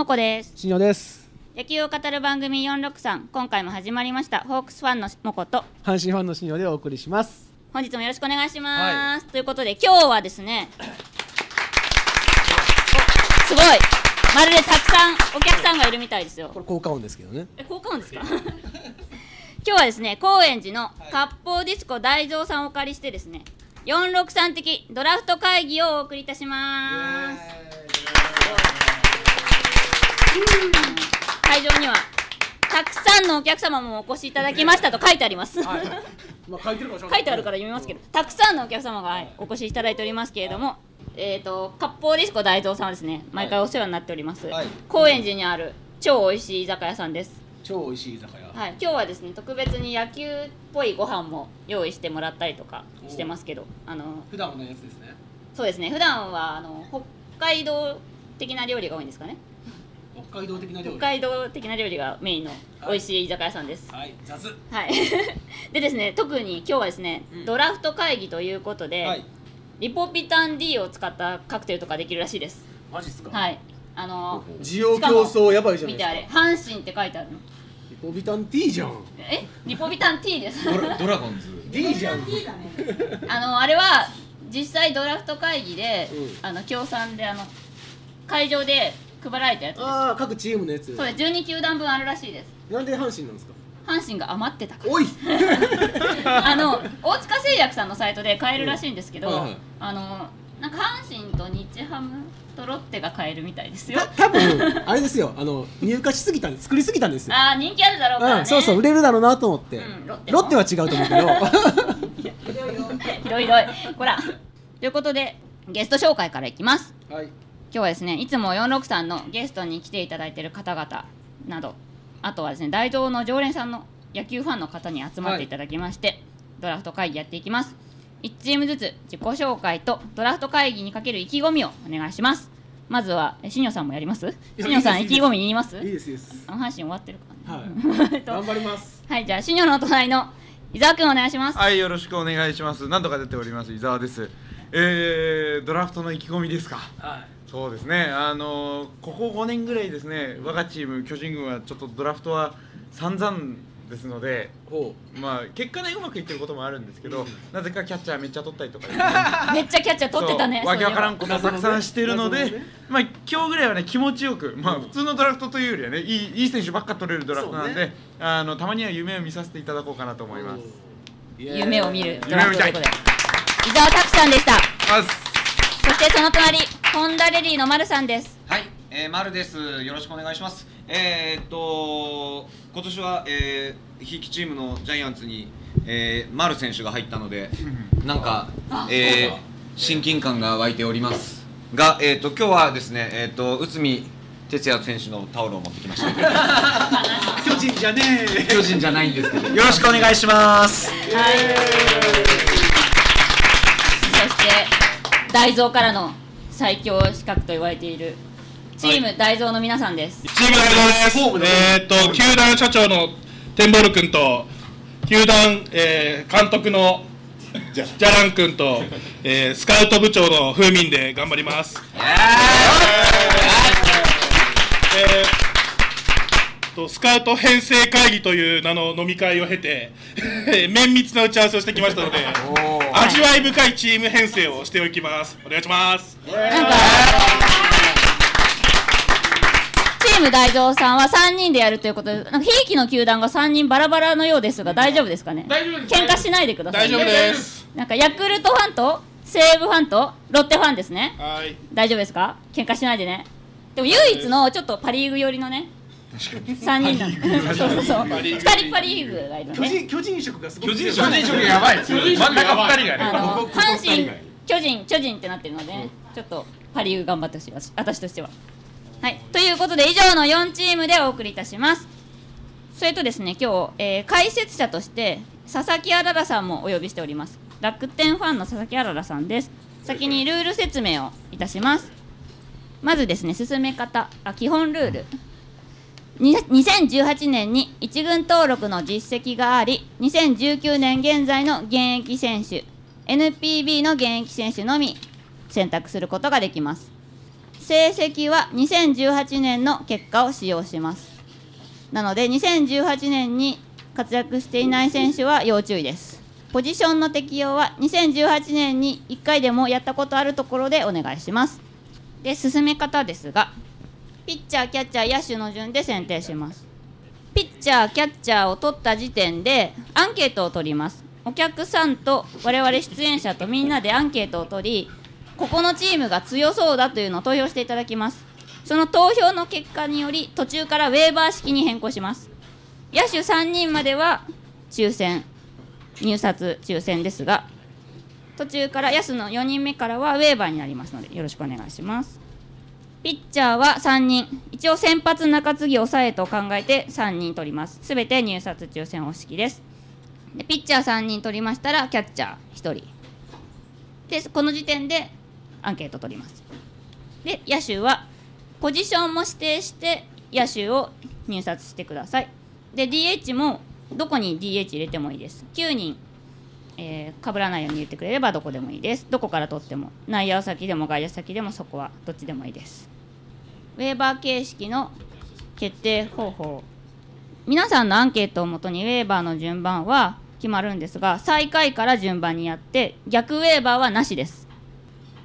もこです。新庄です。野球を語る番組463今回も始まりました。ホークスファンのもこと。阪神ファンの新庄でお送りします。本日もよろしくお願いします、ということで今日はですねおすごい。まるでたくさんお客さんがいるみたいですよ。これ効果音ですけどね。え効果音ですか？今日はですね高円寺の割烹ディスコ大蔵さんをお借りしてですね463的ドラフト会議をお送りいたします会場にはたくさんのお客様もお越しいただきましたと書いてあります、まあ書いてるか書いてあるから読みますけどたくさんのお客様がはいお越しいただいておりますけれども、えっ、と割烹ディスコ大蔵さんはですね。毎回お世話になっております、はい。高円寺にある超美味しい居酒屋さんです。超美味しい居酒屋。はい、今日はですね特別に野球っぽいご飯も用意してもらったりとかしてますけどあの普段のやつですね。そうですね。普段はあの北海道的な料理が多いんですかね北海道的な料理。北海道的な料理がメインの美味しい居酒屋さんです。はい。雑。はい。でですね特に今日はですね、うん。ドラフト会議ということで、はい。リポピタン D を使ったカクテルとかできるらしいです。マジっすか？はい。あの需要競争やばいじゃない見てあれですか阪神って書いてあるの。リポビタン T じゃん。え？リポビタン T です。ドラドラゴンズ。D じゃん。あのあれは実際ドラフト会議で、うん。あの協賛であの会場で配られたやつです。ああ各チームのやつ。そうです。12球団分あるらしいです。なんで阪神なんですか？阪神が余ってたから。おい！あの大塚製薬さんのサイトで買えるらしいんですけど、うん。はいはい。あのなんか阪神と日ハムとロッテが買えるみたいですよ。た多分あれですよ。あの入荷しすぎたんで作りすぎたんですよ。ああ人気あるだろうからね、うんそうそう売れるだろうなと思って。うんロッロッテは違うと思うけど。ひどいひどい。ほら。ということでゲスト紹介からいきます。はい今日はですねいつも463のゲストに来ていただいている方々などあとはですね大蔵の常連さんの野球ファンの方に集まっていただきまして、ドラフト会議やっていきます。1チームずつ自己紹介とドラフト会議にかける意気込みをお願いします。まずはえ新庄さんもやります？や新庄さん意気込み言います？いいですいいです。あ阪神終わってるからはね、い 頑張ります。はいじゃあ新庄の隣の伊沢君お願いします。はいよろしくお願いします。何とか出ております伊沢です。えー、ドラフトの意気込みですか？はそうですね。あのーここ5年ぐらいですね我がチーム巨人軍はちょっとドラフトは散々ですのでまあ結果ねうまくいってることもあるんですけど、なぜかキャッチャーめっちゃ取ったりとか。めっちゃキャッチャー取ってたねわけわからんそことたくさんしてるので、まあ今日ぐらいはね気持ちよく、まあうん。普通のドラフトというよりはねいいいい選手ばっか取れるドラフトなんで、ね。あのたまには夢を見させていただこうかなとう思います。夢を見るド夢を見たいラフトということで。伊沢拓さんでした。あそしてその隣ホンダレディの丸さんですはい、えー、丸です。よろしくお願いします。えー、っと今年は、えー、ひいきチームのジャイアンツに、えー、丸選手が入ったので、なんか、えー、親近感が湧いております。が、えー、っと今日はですね、えー、っと内海哲也選手のタオルを持ってきました。巨人じゃねえ巨人じゃないんですけど、よろしくお願いします。はいそして大蔵からの最強資格と言われているチーム大蔵の皆さんです、チーム大蔵です。えーっと、球団社長のテンボル君と、球団、えー監督のジャラン君と、えースカウト部長の風民で頑張ります。えー。とスカウト編成会議という名の飲み会を経て、綿密な打ち合わせをしてきましたので、味わい深いチーム編成をしておきます。お願いします。なんかチーム大蔵さんは3人でやるということでなんかひいきの球団が3人バラバラのようですが大丈夫ですかね？大丈夫です喧嘩しないでください大丈夫です。なんかヤクルトファンと西武ファンとロッテファンですねはい。大丈夫ですか？喧嘩しないでねでも唯一のちょっとパ・リーグ寄りのね3人なんでそうそうそう2人パ・リーグがいる巨人巨人色がすごく巨人色やばい。真ん中2人がね阪神巨人巨人ってなってるので、ちょっとパ・リーグ頑張ってほしい私私としては。はい。ということで以上の4チームでお送りいたします。それとですね今日、えー解説者として佐々木あららさんもお呼びしております。楽天ファンの佐々木あららさんです。先にルール説明をいたします。まずですね進め方。あ基本ルール。に2018年に1軍登録の実績があり2019年現在の現役選手 NPB の現役選手のみ選択することができます。成績は2018年の結果を使用します。なので2018年に活躍していない選手は要注意です。ポジションの適用は2018年に1回でもやったことあるところでお願いします。で進め方ですがピッチャーキャッチャー野手の順で選定します。ピッチャーキャッチャーを取った時点でアンケートを取ります。お客さんと我々出演者とみんなでアンケートを取りここのチームが強そうだというのを投票していただきます。その投票の結果により途中からウェーバー式に変更します。野手3人までは抽選。入札抽選ですが途中から野手の4人目からはウェーバーになりますのでよろしくお願いします。ピッチャーは3人。一応先発中継ぎ抑えと考えて3人取ります。すべて入札抽選方式です。でピッチャー3人取りましたらキャッチャー1人。でこの時点でアンケート取ります。で野手はポジションも指定して野手を入札してください。で DH もどこに DH 入れてもいいです。9人えー、被らないように言ってくれればどこでもいいです。どこから取っても内野先でも外野先でもそこはどっちでもいいです。ウェーバー形式の決定方法。皆さんのアンケートをもとにウェーバーの順番は決まるんですが最下位から順番にやって逆ウェーバーはなしです。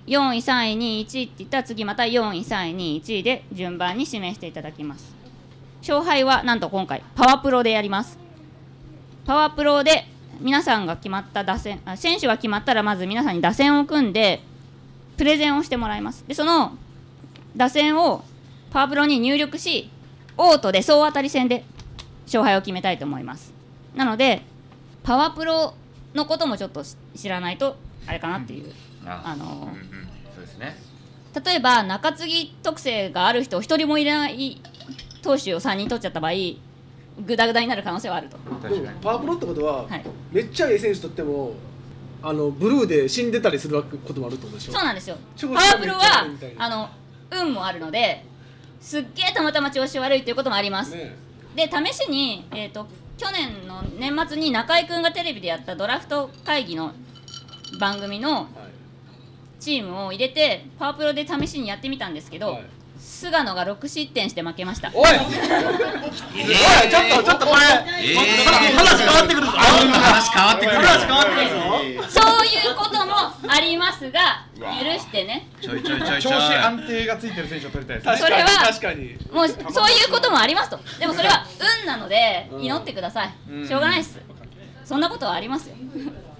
4位3位2位1位って言ったら次また4位3位2位1位で順番に指名していただきます。勝敗はなんと今回パワプロでやります。パワプロで皆さんが決まった打線あ選手が決まったらまず皆さんに打線を組んでプレゼンをしてもらいます。でその打線をパワープロに入力しオートで総当たり戦で勝敗を決めたいと思います。なのでパワープロのこともちょっと知らないとあれかなっていう、あのうんうん。そうですね。例えば中継ぎ特性がある人一人もいない投手を3人取っちゃった場合グダグダになる可能性はあると確かに。パワープロってことは、はい。めっちゃええ選手とってもあのブルーで死んでたりすることもあるってことでしょ？そうなんですよ。調パワープロはあの運もあるのですっげえたまたま調子悪いということもあります、ねで試しに、えー、と去年の年末に中居君がテレビでやったドラフト会議の番組のはいチームを入れてパワープロで試しにやってみたんですけど、はい菅野が6失点して負けました。おい！おい！ちょっとちょっとこれえー。話変わってくるぞ。話変わってくる話変わってくるぞ。そういうこともありますが許してね。ちょいちょいちょいち調子安定がついてる選手を取りたいですそれは確かにもうそういうこともありますと。でもそれは運なのでうん。祈ってください、うん。しょうがないです。そんなことはありますよ。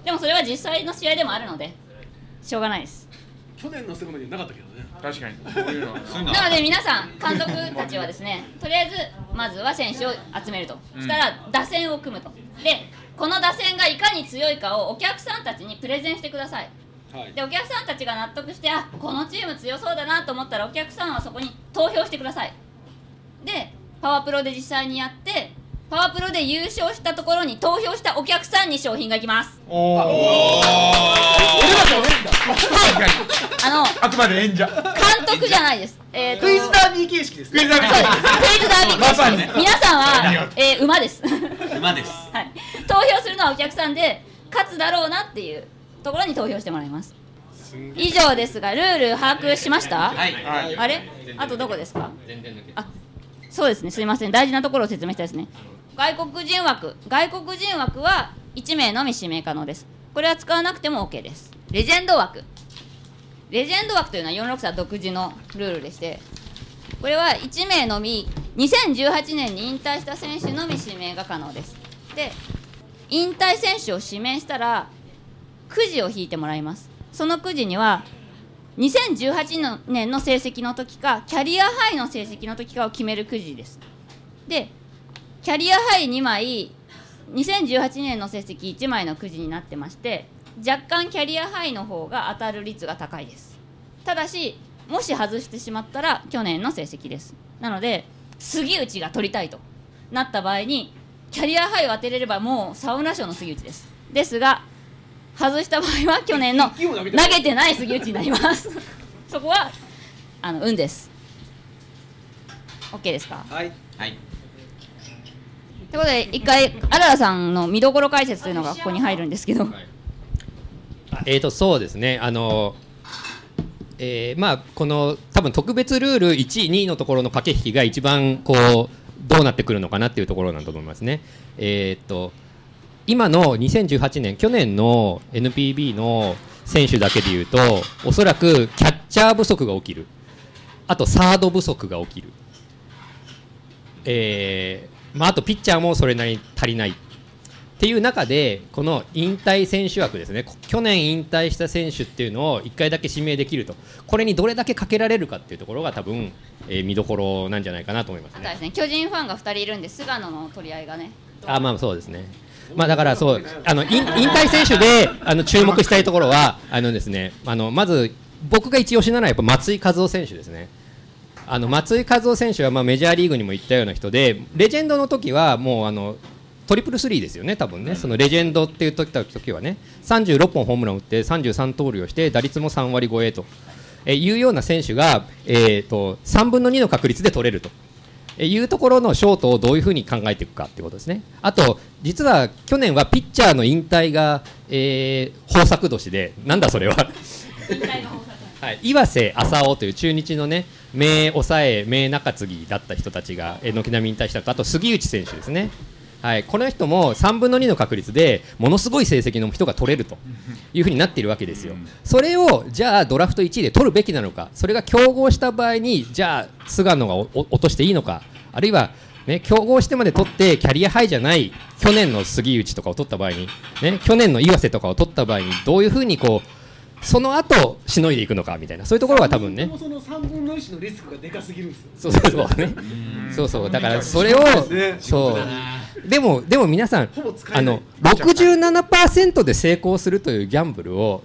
でもそれは実際の試合でもあるのでしょうがないです去年のセグメになかったけどね。確かに。こういうのはな。ので皆さん監督たちはですねとりあえずまずは選手を集めると。うん。したら打線を組むと。でこの打線がいかに強いかをお客さんたちにプレゼンしてください。はい。でお客さんたちが納得してあこのチーム強そうだなと思ったらお客さんはそこに投票してください。でパワープロで実際にやってパワープロで優勝したところに投票したお客さんに商品がいきます。おお俺らじゃないんだあのあくまで演者。監督じゃないです。えーとクイズダービー形式ですね。クイズダービーそうですクイズダービーまさに。皆さんは、えー馬です。馬です。はい、投票するのはお客さんで勝つだろうなっていうところに投票してもらいます。以上ですがルール把握しました？はい。はい。あれ？あとどこですか？あそうですね。すいません。大事なところを説明したいですね外国人枠。外国人枠は1名のみ指名可能です。これは使わなくても OK です。レジェンド枠。レジェンド枠というのは463独自のルールでしてこれは1名のみ2018年に引退した選手のみ指名が可能です。で引退選手を指名したらくじを引いてもらいます。そのくじには2018年の成績の時かキャリアハイの成績の時かを決めるくじです。でキャリアハイ2枚2018年の成績1枚のくじになってまして若干キャリアハイの方が当たる率が高いです。ただしもし外してしまったら去年の成績です。なので杉内が取りたいとなった場合にキャリアハイを当てれればもうサウナ賞の杉内です。ですが外した場合は去年の投げ投てないげてない杉内になります。そこはあの運です。OK ですか？はい。はいということで一回あららさんの見どころ解説というのがここに入るんですけど。えー、とそうですね。あのえーまあ、この多分特別ルール1位、2位のところの駆け引きが一番こうどうなってくるのかなっていうところなんだと思いますね。えーっと今の2018年、去年の NPB の選手だけでいうと、おそらくキャッチャー不足が起きる、あとサード不足が起きる、えーまあ、あとピッチャーもそれなりに足りないっていう中で、この引退選手枠ですね、こ去年引退した選手っていうのを1回だけ指名できると、これにどれだけかけられるかっていうところが、多分、えー見どころなんじゃないかなと思いますねあとは。ですね巨人ファンが2人いるんで菅野の取り合いがねあまあそうですね。まあだからそうあの引引退選手であの注目したいところはあのですねあのまず僕が一押しなのはやっぱ松井稼頭選手ですね。あの松井稼頭選手はまあメジャーリーグにも行ったような人でレジェンドの時はもうあのトリプルスリーですよね、多分ね、そのレジェンドっていう時時はね、36本ホームラン打って、33盗塁をして、打率も3割超えと、えーいうような選手が、えー、と3分の2の確率で取れると。えーいうところのショートをどういうふうに考えていくかってことですね。あと、実は去年はピッチャーの引退が、えー豊作年で、なんだそれは。はい、岩瀬浅尾という中日のね名抑え名中継ぎだった人たちがえー軒並み引退したとあと杉内選手ですね、はい、この人も3分の2の確率でものすごい成績の人が取れるというふうになっているわけですよ、それをじゃあドラフト1位で取るべきなのか。それが競合した場合にじゃあ菅野が落としていいのか。あるいはね、競合してまで取ってキャリアハイじゃない去年の杉内とかを取った場合に、ね、去年の岩瀬とかを取った場合にどういうふうにこうその後しのいでいくのかみたいなそういうところが多分ね。もその3分の1のリスクがでかすぎるんですよ。そうそうそうね。そうそう。だからそれをね。そう。でもでも皆さんあの67%で成功するというギャンブルを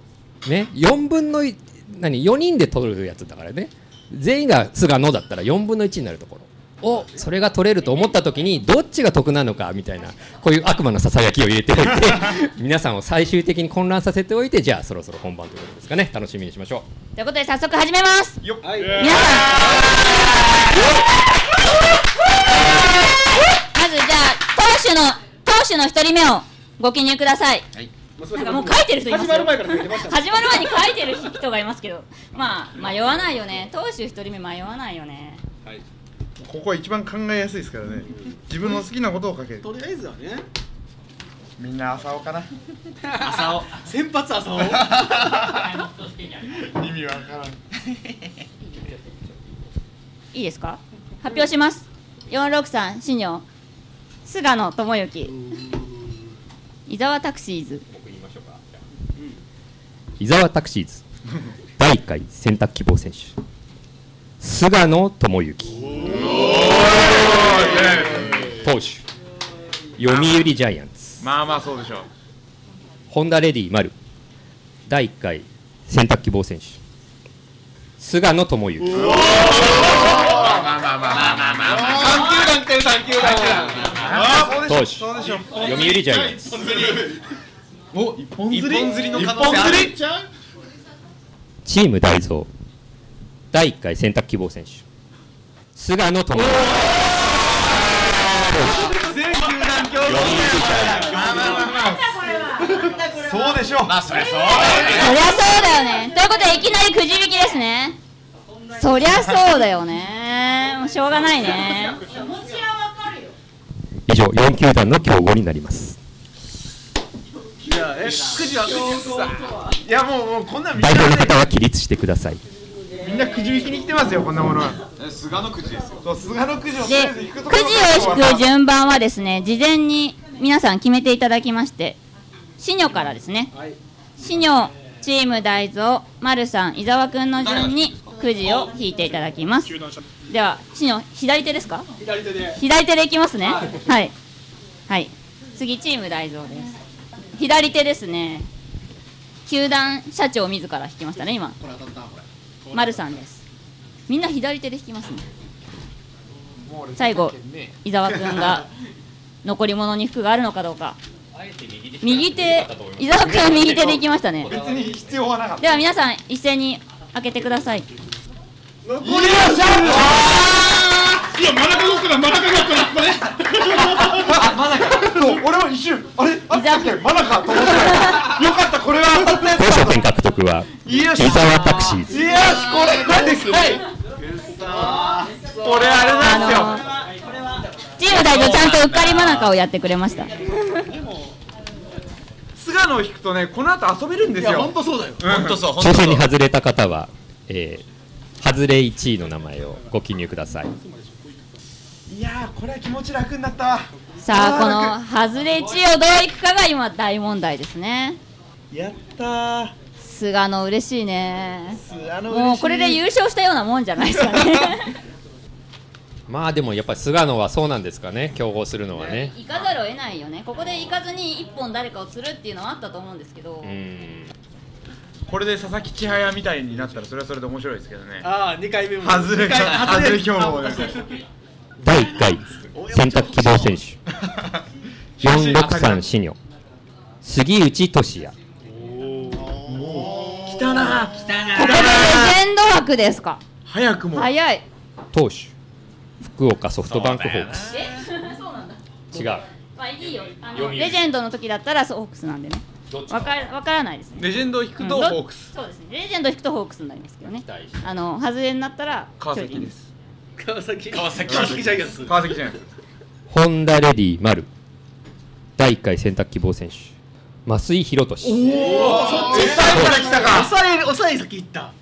ね4分のい何4人で取るやつだからね。全員が菅野だったら4分の1になるところをそれが取れると思った時にどっちが得なのかみたいなこういう悪魔のささやきを入れておいて 皆さんを最終的に混乱させておいてじゃあそろそろ本番ということですかね。楽しみにしましょう。ということで早速始めます。はい皆さん。まずじゃあ投手の投手の一人目をご記入ください。なんかもう書いてる人いますよ。始まる前から書いてましたね始まる前に書いてる人がいますけど。まあ迷わないよね。投手一人目迷わないよねここは一番考えやすいですからね。自分の好きなことを書ける。とりあえずはね。みんな朝尾かな。朝尾先発朝を 意味わからん。いいですか？発表します。463新庄。菅野智之。伊沢タクシーズ伊沢タクシーズ。第1回選択希望選手菅野智之。投手読売ジャイアンツ。まあまあそうでしょう。ホンダレディ丸。第1回選択希望選手。菅野智之。まあまあまあまあまあまあ3球団来てる3球団。あ投手そうでしょ読売ジャイアンツ。お一本釣り。一本釣りの可能性チーム大蔵第1回選択希望選手。菅野智そうでしょうまあそりゃそうそりゃそうだよねということでいきなりくじ引きですねそりゃそうだよねもうしょうがないね以上4球団の？競合になりますいやえくじはいやもうもうこんなんみん代表の？方は起立してくださいみんなくじ引きに来てますよこんなものは。え菅野くじですよ。そう菅のくじをでくじろを引く順番はですね事前に皆さん決めていただきましてシニョからですね。はい。シニョチーム大蔵丸さん伊沢くんの順にくじを引いていただきます。ではシニョ左手ですか？左手で。左手でいきますね。はい。はい。次チーム大蔵です。左手ですね。球団社長自ら引きましたね今丸さんです。みんな左手で引きますね。最後伊沢くんが残り物に服があるのかどうか。右手伊沢くん右手でいきましたね。別に必要はなかった。では皆さん一斉に開けてください。残りいや、真ん中どっから、真ん中どっから、これ。あまだかそう俺も一瞬あれ？あったっけまだかと思ってよかったこれは。当たったやつ交渉権獲得僕は湯よし。沢タクシーズ。いやこれはでかい。これあれなんですよ。あのチーム代表ちゃんとうっかり真中をやってくれました。菅野を引くとねこの後遊べるんですよ。いや本当そうだよ。本当そう本抽当そう。選に外れた方は、えー、外れ1位の名前をご記入くださいいやーこれは気持ち楽になったわ。さあこあの外れ地をどういくかが今大問題ですね。やったー。菅野嬉しいね。もうこれで優勝したようなもんじゃないですかね。まあでもやっぱり菅野はそうなんですかね。競合するのはね。行かざるを得ないよね。ここで行かずに一本誰かを釣るっていうのはあったと思うんですけど、うん。これで佐々木千早みたいになったらそれはそれで面白いですけどね。ああ2回目も。外れ外れ外標語で第1回選択希望選手。463シニョ杉内俊也来たなここでレジェンド枠ですか？早くも。早い。投手。福岡ソフトバンクホークス。え？そうなんだ。違う。まあいいよ。あのレジェンドの時だったらそうホークスなんでね。わかわからないですね。レジェンドを引くとホークス。そうですね。レジェンド引くとホークスになりますけどね。あの外れになったら川崎です川崎。川崎。川崎ジャイアンツ。川崎じゃないホンダレディ丸。第1回選択希望選手。増井宏俊。から来たか。抑え抑え先行った。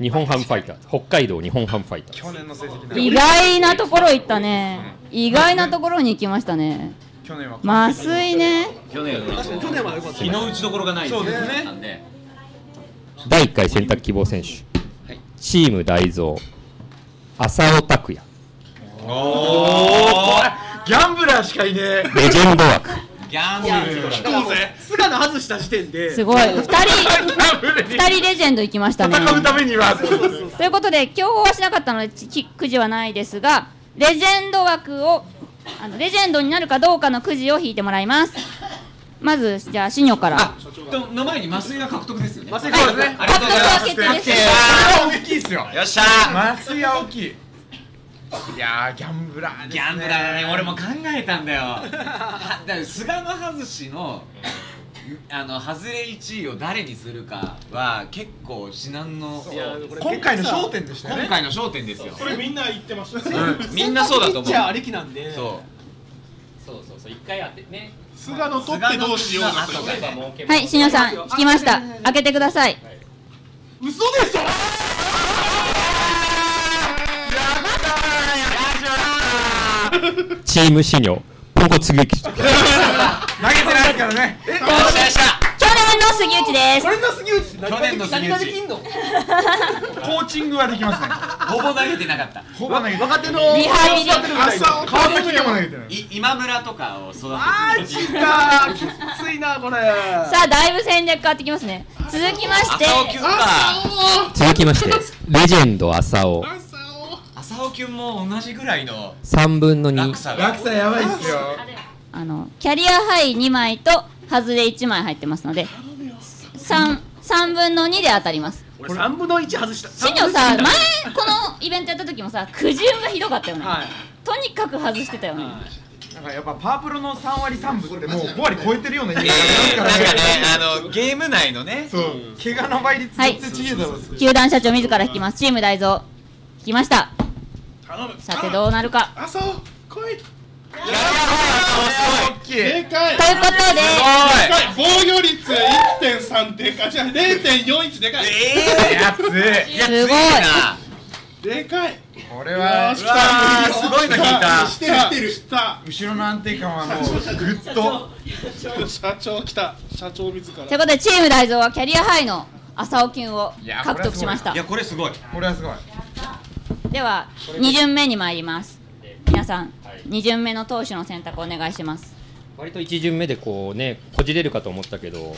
日本ハムファイター。ズ北海道日本ハムファイター。ズ去年の成績だ。意外なところ行ったね。意外なところに行きましたね。去年は。麻酔ね。去年は。確かに去年は良かった日の打ちどころがない。そうですね。第1回選択希望選手、チーム大蔵浅尾拓也おおギャンブラーしかいねえ。レジェンド枠。ギャンブルしかも菅野外した時点ですごい。2人ギャンブルに2人レジェンド行きましたね。戦うためには。ということで競合はしなかったのでくじはないですがレジェンド枠をあのレジェンドになるかどうかのくじを引いてもらいますまずじゃあシニョから。あとの前に麻酔が獲得ですよね。麻酔そうですね。ありがとうございます獲得は決定です大きいっすよよっしゃー。松井は大きいいやーギャンブラーですね。ギャンブラーね。俺も考えたんだよ。は だから菅野外しのあの外れ1位を誰にするかは結構至難の今回の焦点でしたよね。今回の焦点ですよ。これみんな言ってましたうん。みんなそうだと思う。ピッチャーありきなんで。そそうそうそう。一回当てね菅野取ってどうしようかとはいシニョさん引きました。開けてください。嘘でしょ！チームシニョポンコツ劇投げてないですからね。よっしゃよっし杉内です。これの杉内何去年の杉内。何ができんの？コーチングはできますね。ほぼ投げてなかった。ほぼ投げて若手のリハビリ川崎でも投げてない。い今村とかを育ててあーちかーきついなこれ。さあだいぶ戦略変わってきますね。続きまして。浅尾キュンか。続きましてレジェンド浅尾。浅尾キュンも同じぐらいの3分の2落差が。落差やばいっすよ。あのキャリアハイ2枚と外れ1枚入ってますので 3, 3分の2で当たります。俺3分の1外した。シニョさ前このイベントやった時もさ苦渋がひどかったよね、はい。とにかく外してたよね、なんかやっぱパープロの3割3分ってもう5割超えてるようなイメージえーがありますからなんかねあのゲーム内のねそう。怪我の倍率はい絶対違えだろう球団社長自ら引きます。チーム大蔵引きました。頼む。さてどうなるか。朝尾来い大きいでかいということで。防御率1.3でかい。じゃあ0.41でかい。えやつ。ー、いやすごいでかい。これはすごいの引いた。来た来た後ろの安定感はもうぐっと。社長来た。社長自ら。ということでチーム大蔵はキャリアハイの朝尾金をいや獲得しました。いやこれすごい。これはすごい。では2巡目に参ります皆さん2巡目の投手の選択お願いします。割と1巡目でこうねこじれるかと思ったけど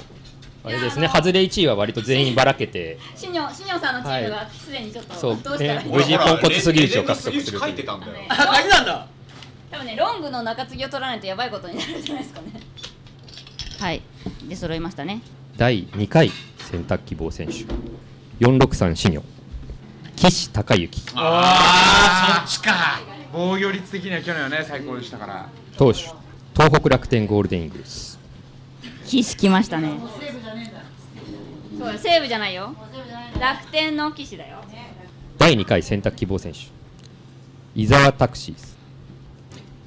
あれですね外れ1位は割と全員ばらけて。シニョシニョさんのチームがすでにちょっとそう。どうしたらいいね無事ポンコツ杉内を獲得する書いてたんだよ。あ鍵なんだ多分ねロングの中継ぎを取らないとやばいことになるんじゃないですかね。はい。で揃いましたね。第2回選択希望選手。463シニョ岸孝之。ああそっちか防御率的には去年はね最高でしたから。投手東北楽天ゴールデンイーグルス。岸来ましたね。そう西武じゃないよ。楽天の騎士だよ。第2回選択希望選手。伊沢拓司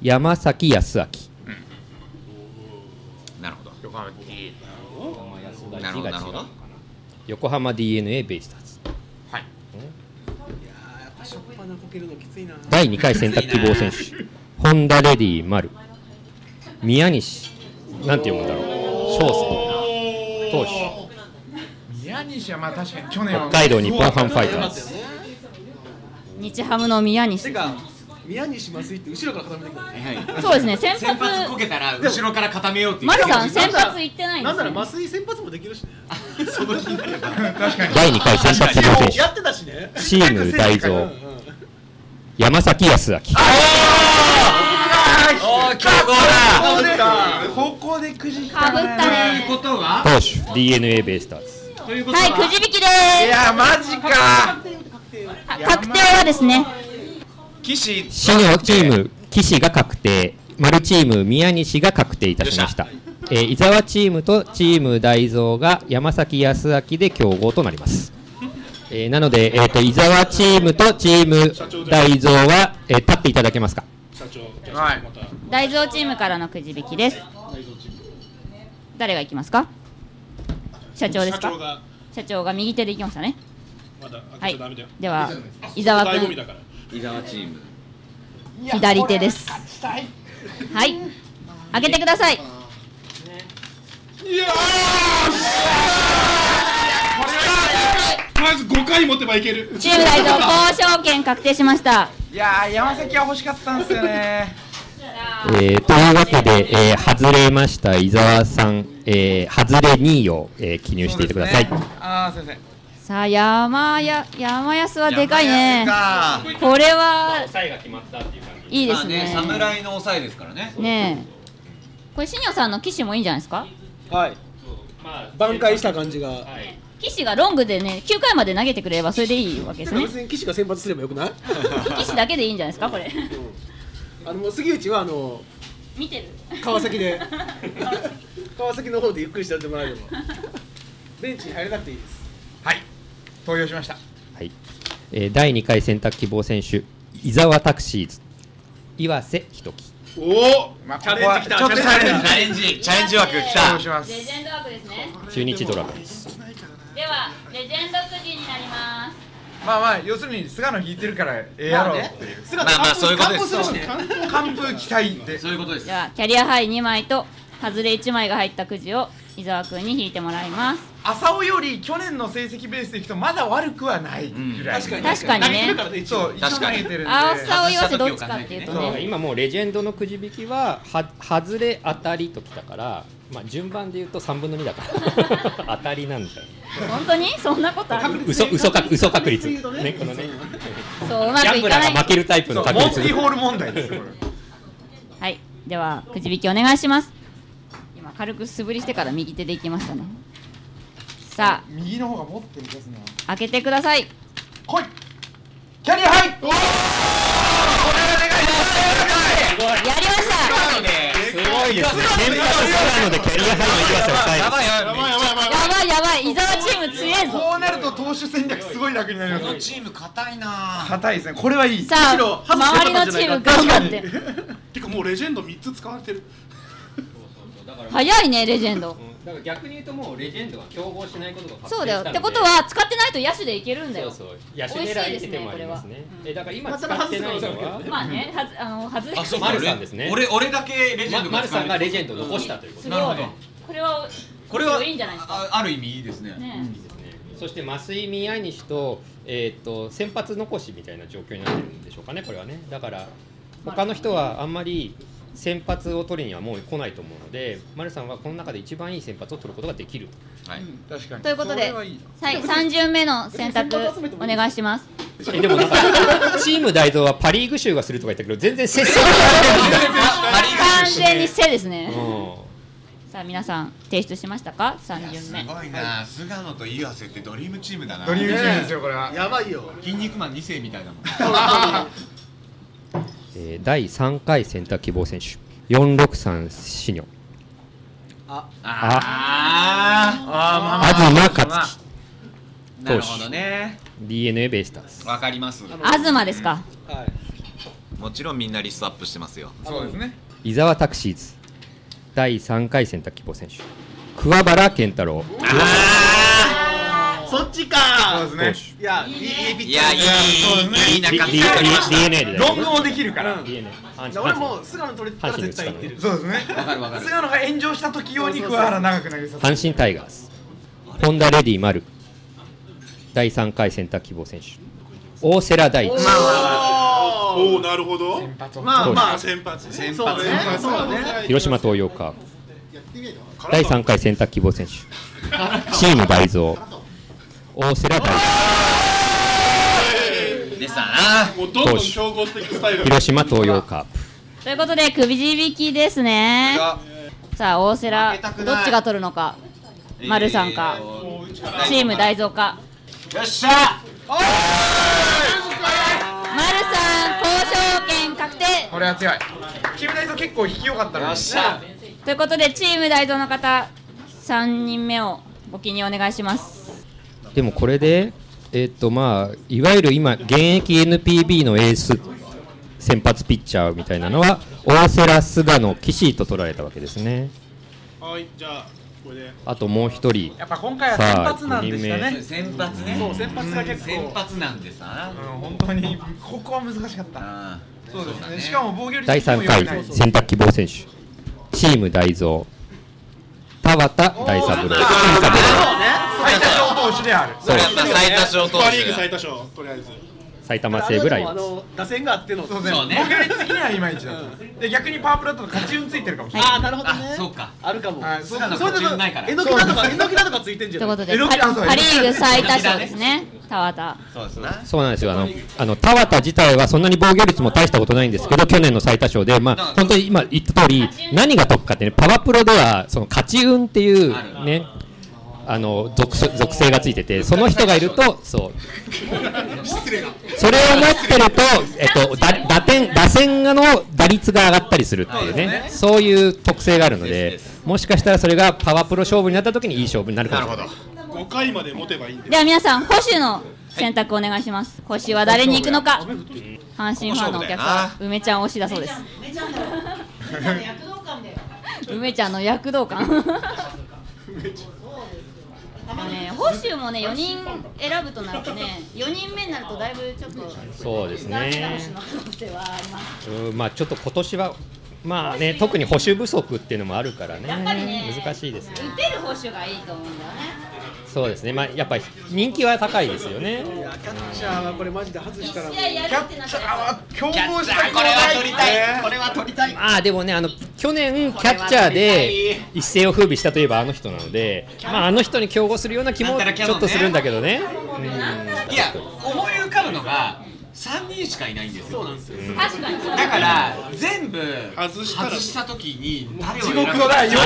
山崎康明。なるほど。横浜 T なるほどなるほど横浜 d n a ベイスターズはいやっぱしょっぱなこけるのきついな。第2回選択希望選手。ホンダレディ丸。宮西。なんて読むんだろう。翔介。投手。宮西はまあ確かに去年は。北海道日本ハムファイターズ日ハムの宮西てか宮西麻酔って後ろから固めてきたねそうですね。先先発こ発けたら後ろから固めようっていう。丸さん先発行ってないんでなんすね。なら麻酔先発もできるしね。その日になれば確かに第2回選択希望選やってたしね手チーム大うん。蔵山崎康明。おー強豪だ。ここでくじかぶったというねことは？投手 d n a ベイスターズ。ということは？いはくじ引きでいやマジか。す確定はですね岸シのチーム岸が確定。丸チーム宮西が確定いたしました。えー伊沢チームとチーム大蔵が山崎康明で競合となります。えーなので、えー、と伊沢チームとチーム大蔵は、えー立っていただけますか？はい。大蔵チームからのくじ引きです。誰が行きますか？社長ですか？社長が。社長が右手で行きましたね。まだはい。開けちゃダメだよ、では伊沢君伊沢チーム。左手です。はい。開けてください。まず5回持てばいける。チーム大蔵交渉権確定しました。いやー山崎は欲しかったんですよね。えーというわけで、えー外れました伊沢さん、えー外れ2位を、えー記入していてください、ね。ああすいませんさあ山や山安はでかいね。これは抑えが決まったっていいいですね。まあ侍の抑えですからね。ねえ。これ新庄さんの騎士もいいんじゃないですか？はい。まあ挽回した感じが。はい。騎士がロングでね9回まで投げてくれればそれでいいわけですね。別に岸が先発すればよくない？騎士だけでいいんじゃないですかこれ。あのもう杉内はあの見てる。川崎で。川崎の方でゆっくりしてやってもらえれば。ベンチに入れなくていいです。はい投票しました。はい。えー第2回選択希望選手伊沢タクシーズ岩瀬仁樹。おおまあチャレンジ来たここはちょっとチャレンジ。チャレンジ。チャレンジ枠来投た票します。レジェンド枠ですね。中日ドラゴンズ。ではレジェンドくじになります。まあまあ要するに菅野引いてるからええやろっていう。姿まあまあそういうことです完封期待で。そういうことですではキャリアハイ2枚と外れ1枚が入ったくじを伊沢くんに引いてもらいます浅尾より去年の成績ベースでいくとまだ悪くはないぐらい、確かに確かにね。投げてるからね一応そう一応投確かにげてるんで青さを言わせどっちかっていうとね今もうレジェンドのくじ引きはは外れ当たりときたから、まあ、順番で言うと3分の2だから。当たりなんだよ。本当に？そんなことある？嘘嘘か嘘確率。確率ね。このね。そううまギャンブラくいかない負けるタイプの確率。モンキーホール問題ですよはい。ではくじ引きお願いします。今軽く素振りしてから右手でいきましたねさ右の方が持ってる気がするな。あ開けてください。来い。キャリアハイ。おおやりました。すごいですね先発したのでキャリアハイの岩瀬を抑えるやばい。やばいやばいやばい。やばいやばい。やばい伊沢チーム強えぞ。こうなると投手戦略すごい楽になりこますのチーム硬いな。硬いですね。これはいい。さあむしろ外周りのチーム頑張って。てかもうレジェンド3つ使われてる。早いねレジェンドだから逆に言うともうレジェンドは競合しないことが確定そうだよ。ってことは使ってないと野手でいけるんだよ。そうそう。野手狙いって手もありますね。えだから今使ってないのはまあねはずあの外れあそう丸さんですね。俺俺だけレジェンドま丸さんがレジェンド残したということ。なるほど。これはこれはいいんじゃないですか？あある意味いいですね。ねいいですねそして増井宮西と,、えー、と先発残しみたいな状況になってるんでしょうかねこれはね。だから他の人はあんまり先発を取りにはもう来ないと思うので丸さんはこの中で一番いい先発を取ることができるはい。確かに。ということではいい。なはい3巡目の選択お願いします。えでもなんかチーム大蔵はパ・リーグ州がするとか言ったけど全然接戦完全に背ですね。うさあ皆さん提出しましたか？3巡目。すごいな。菅野と岩瀬ってドリームチームだな。ドリームチームですよこれは。やばいよ。筋肉マン2世みたいだもんん えー第3回選択希望選手463シニョあ。ああ。東克樹なるほどね。D n a ベイスターズ。わかります。東ですか？はい。もちろんみんなリストアップしてますよ。そうですね。伊沢タクシーズ第3回選択希望選手。桑原健太郎そっちそうかですね。いやいいいいピッチャいやいい。いい中リリ継ぎます D- DNA でロングもできるから。うん。DNA 俺もう菅野取れたら絶対行ってる。そうですね。菅野が炎上した時用に桑原長く投げさせる。阪神タイガース。ホンダレディ丸。第3回選択希望選手。大瀬良大地。おおなるほど。まあまあ。先発。先そうね。発。そうね広島東洋カープ。第3回選択希望選手。チーム大蔵大瀬良大でさもうどんどん競合していくスタイル地広島東洋カープ。ということでくじ引きですね。なさあ大瀬良どっちが取るのか？丸さんか？チーム大蔵か？よっしゃ！丸さん交渉権確定。これは強い。チーム大蔵結構引きよかったよっしゃ。ということでチーム大蔵の方3人目をご記入お願いしますでもこれでえっとまあいわゆる今現役 NPB のエース先発ピッチャーみたいなのは大瀬良菅野岸と取られたわけですね。はいじゃあこれで。あともう一人。やっぱ今回は先発なんでしたね。先発ね。そう先発が結構先発なんでさうん本当に。ここは難しかった。あそうですね。しかも防御率第3回選択希望選手。チーム大蔵。田畑大三郎。大三郎最多勝投手である。そう。やっぱ最多勝投パ・リーグ手。最多勝とりあえず。埼玉西武ライオンズあの打線があっての。そうね。そうね。防御率的にはいまいちだで逆にパワープロだと勝ち運ついてるかもしれない。ああなるほどね。あそうか。あるか。もはいそう菅野それ勝ち運ないから。えのきだとかえのきだとかついてんじゃない？ということでパパ・リーグ最多勝ですね。田畑。そうですなそうなんですよ。あのあの田畑自体はそんなに防御率も大したことないんですけど去年の最多勝で、まあ、本当に今言った通り何が得かってねパワプロではその勝ち運っていうねあの属属性がついててその人がいるとそう。それを持ってると、えっと、だ打点打線の打率が上がったりするっていうね。そういう特性があるのでもしかしたらそれがパワプロ勝負になった時にいい勝負になるかもしれない。5回まで持てばいいんででは皆さん保守の選択お願いします。保守は誰に行くのか。阪神ファンのお客さん梅ちゃん推しだそうで。す 梅ちゃんの躍動感 ね、保守もね、4人選ぶとなるとね、4人目になるとだいぶちょっとそうですねます。うんまあちょっと今年はまあね特に補修不足っていうのもあるからねやっぱりね難しいですね打てる保守がいいと思うんだよね。そうですね。まあやっぱり人気は高いですよね。いやキャッチャーはこれマジで外したらもう試合やるってなったら、競合したこれは取りたい。これは取りたい。まあでもねあの去年キャッチャーで一世を風靡したといえばあの人なのでまああの人に競合するような気もちょっとするんだけどね。いや思い浮かぶのが3人しかいないんですよ。確かに。そうだから全部外した。ら外した時に誰を地獄の第4人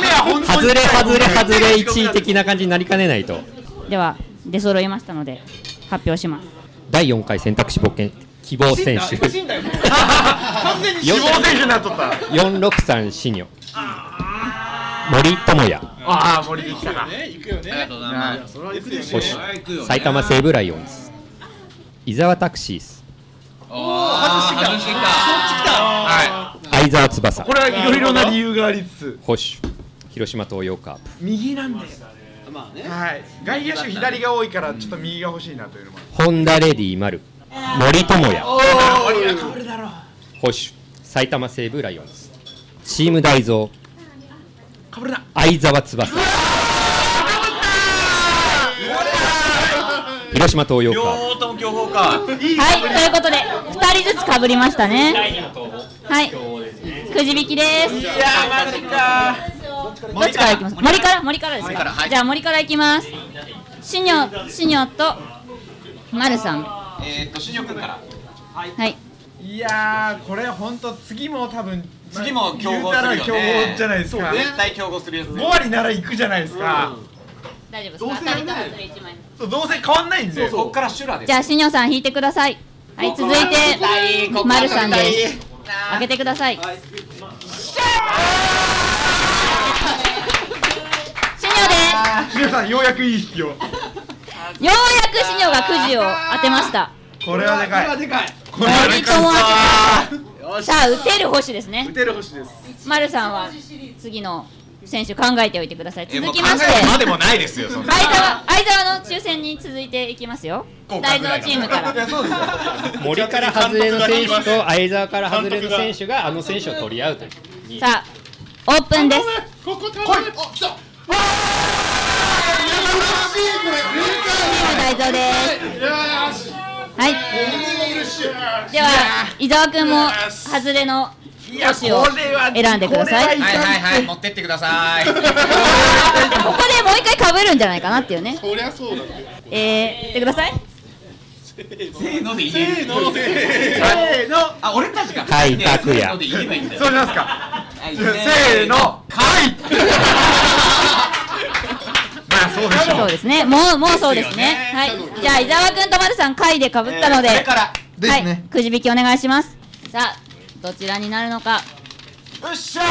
目は本当に外れ外れ外れ1位的な感じになりかねないと。では出揃いましたので発表します。第4回選択肢募件希望選手。完全に死亡選手になっとった463シニョ森友哉。ああ森できたかね行くよね。ありがとうございます。それは行くでしょ保守埼玉西武ライオンズ伊沢タクシーズおー外してきた。外してきた。は相沢翼これはいろいろな理由がありつつ。保守。広島東洋カープ。右なんだよ。まあね。はい。外野手左が多いからちょっと右が欲しいなというのもホンダレディ丸。森友哉。おお変わるだろう保守。埼玉西武ライオンズ。チーム大蔵。かぶるな。相沢翼。広島東洋カープ両方とも競合か。はい、ということで2人ずつかぶりましたね。はい、くじ引きです。いやーマジか。どっちからいきます？森から。森から？ですか？森からはい。じゃあ森からいきます。シニョシニョとマルさん。えーっと新庄君から。はい。いやーこれ本当次も多分次も競合するよね。言うたら競合じゃないですか。絶対競合するやつ5割なら行くじゃないですか。大丈夫です。どうせ当たりと外れ一枚そうどうせ変わんないんで。こっからシュラです。じゃあシニョさん引いてください。はい続いてマルさんです。開けてください。シニョで。す皆さんようやくいい引きを。うやくシニョがくじを当てました。これはでかい。これはでかい。これはで森友かい。よし。さあ打てる星ですね。打てる星です。丸さんは次の選手考えておいてください。続きまして。までもないですよ相沢相沢の抽選に続いていきますよ。大蔵チームから。いやそうですよ。森から外れの選手と相沢から外れの選手があの選手を取り合うという。さあオープンです。ここ頼むあ来たチーム大蔵ですはい。では伊沢くんも外れの星を選んでくださいはいはいはい持ってってください。ここでもう一回かぶるんじゃないかなっていうね。そりゃそうだえー、言ってください。せーので言えるのせせーの。あ俺たちが。はい拓也そうしますか。はいせーの。はい。まあそうでしょそうですね。もうもうそうですね。はい。じゃあ伊沢くんと丸さん回でかぶったので、これから。はい。ですね。くじ引きお願いします。さあどちらになるのか？よっしゃ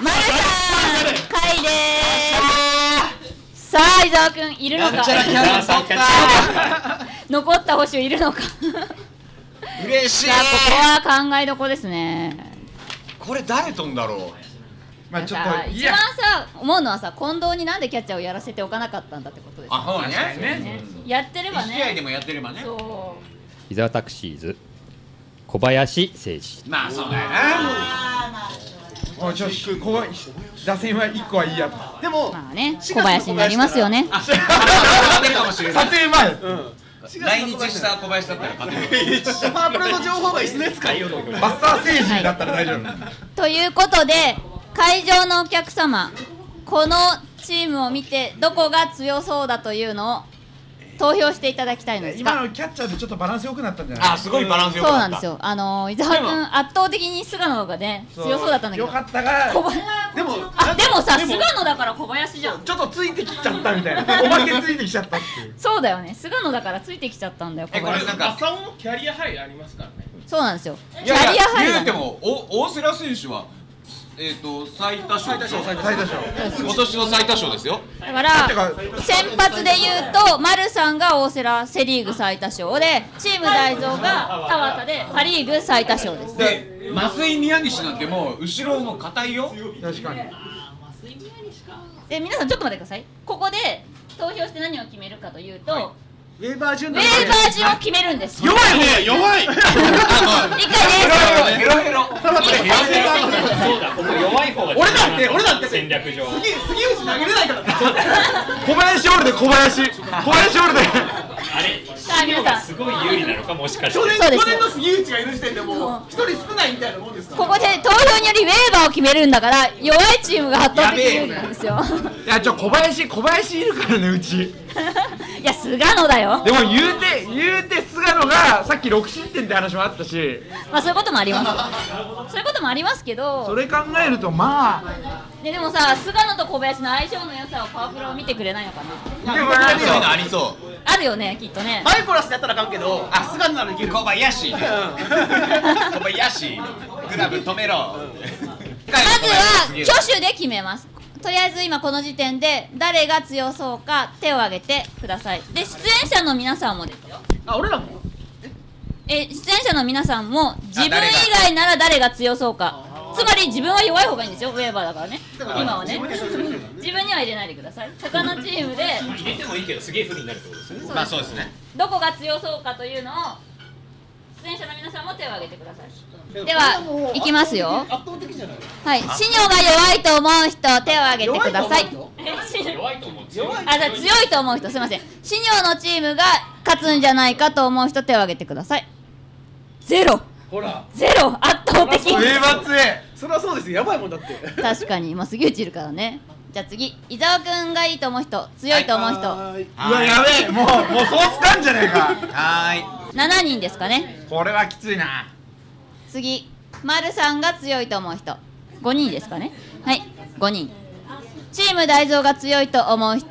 丸さん回でー！すさあ伊沢くんいるのか？なんちゃらキャラさった。残った星いるのか？嬉しい。ここは考えどこですね。これ誰とんだろう？まあちょっといや。一番さ思うのはさ近藤になんでキャッチャーをやらせておかなかったんだってことですよあそうだねね。やってればね。一試合でもやってればね。そ伊沢タクシーズ。小林誠司。まあそうだよな。おいちょっとここ打線は一個はいいやでもうまあね小林になりますよね。あ勝てるかもしれない撮影前うん来日した小林だったら勝てるパープルの情報がいようと思うマスター星人だったら大丈夫。ということで会場のお客様このチームを見てどこが強そうだというのを投票していただきたいので。す今がのキャッチャーでちょっとバランス良くなったんじゃない？あすごいバランスよそうかった。なんですよ。あのー伊沢君圧倒的に菅野がね強そうだったんだけど。よかったが小林でもあでもさ菅野だから小林じゃん。ちょっとついてきちゃったみたいな。おまけついてきちゃったっていう。そうだよね。菅野だからついてきちゃったんだよ小林えこれなんか浅尾もキャリアハイありますからね。そうなんですよ。いキャリアハイ言うてもお大瀬良選手はえっ、と最多勝。最多勝最多勝。今年の最多勝ですよ。だから先発で言うと丸さんが大瀬良セ・リーグ最多勝。でチーム大蔵が田畑でパ・リーグ最多勝です。で増井宮西なんてもう後ろも硬いよ。確かに。で皆さんちょっと待ってください。ここで投票して何を決めるかというと、ウェーバー順ウェーバー順を決めるんです。弱いね弱い。一回ヘロヘロ。そうだ、ここ弱い方が俺だって俺だって。戦略上。杉杉内投げれないから。小林オールで小林。小林オールであれ、さあ皆さんすごい有利なのかもしかして。去年そうです去年の杉内がいる時点でもう一人少ないみたいなもんですから。ここで投票によりウェーバーを決めるんだから弱いチームが圧倒的に有利なんですよ。いやちょ小林小林いるからねうち。いや菅野だよ。でも言うて言うて菅野がさっき6失点って話もあったし。まあそういうこともあります。そういうこともありますけど。それ考えるとまででもさ菅野と小林の相性の良さをパワプロを見てくれないのかな。あでもありそあるよねきっとね。マイコラスでやったらあかんけどあ菅野ならいける。う小林。ね小林。グラブ止めろ。まずは。挙手で決めます。とりあえず今この時点で誰が強そうか手を挙げてください。で出演者の皆さんもですよ。あ俺らも？え出演者の皆さんも自分以外なら誰が強そうかつまり自分は弱い方がいいんですよ。ウェーバーだからね。今はね。自分には入れないでください。他のチームで。入れてもいいけど、すげえ不利になるってことですよね。まあそうですね。どこが強そうかというのを出演者の皆さんも手を挙げてください。ではいきますよ。圧倒的じゃないはい。シニョが弱いと思う人手を挙げてください。弱いと思う。強い。あじゃあ強いと思う人すいません。シニョのチームが勝つんじゃないかと思う人手を挙げてください。ゼロほら。ゼロ圧倒的。それはそうですよ。やばいもんだって。確かに。まあ杉内いるからね。じゃあ次。伊沢くんがいいと思う人。強いと思う人、はーい。うわやべえ。もうもうそうつかんじゃねえか。はーい。7人ですかね。これはきついな。次。丸さんが強いと思う人。5人ですかね。はい。5人。チーム大蔵が強いと思う人。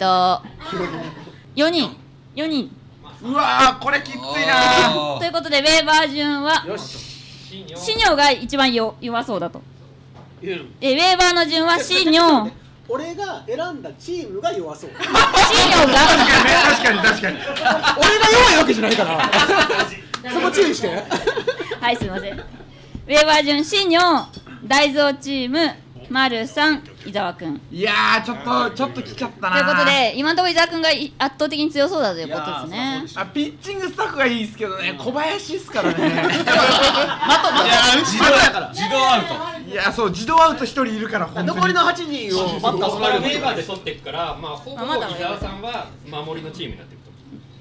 4人。4人。うわーこれきついなということでウェーバー順はよしシニョが一番よ弱そうだと。言うでウェーバーの順はシニョ俺が選んだチームが弱そう。新庄が確かに確かに。俺が弱いわけじゃないから。そこ注意して。はいすいません。ウェーバー順新庄大蔵チーム丸さん伊沢くん。いやーちょっとちょっと来ちゃったなということで今のところ伊沢くんがい圧倒的に強そうだということですね。あピッチングスタッフがいいですけどね。小林っすからね。いやうちまだやから自動アウト。いやそう自動アウト一人いるから本当に。残りの8人をバッターここからウェーバーで取っていくから、まあ、ほぼ伊沢さんは守りのチームになって。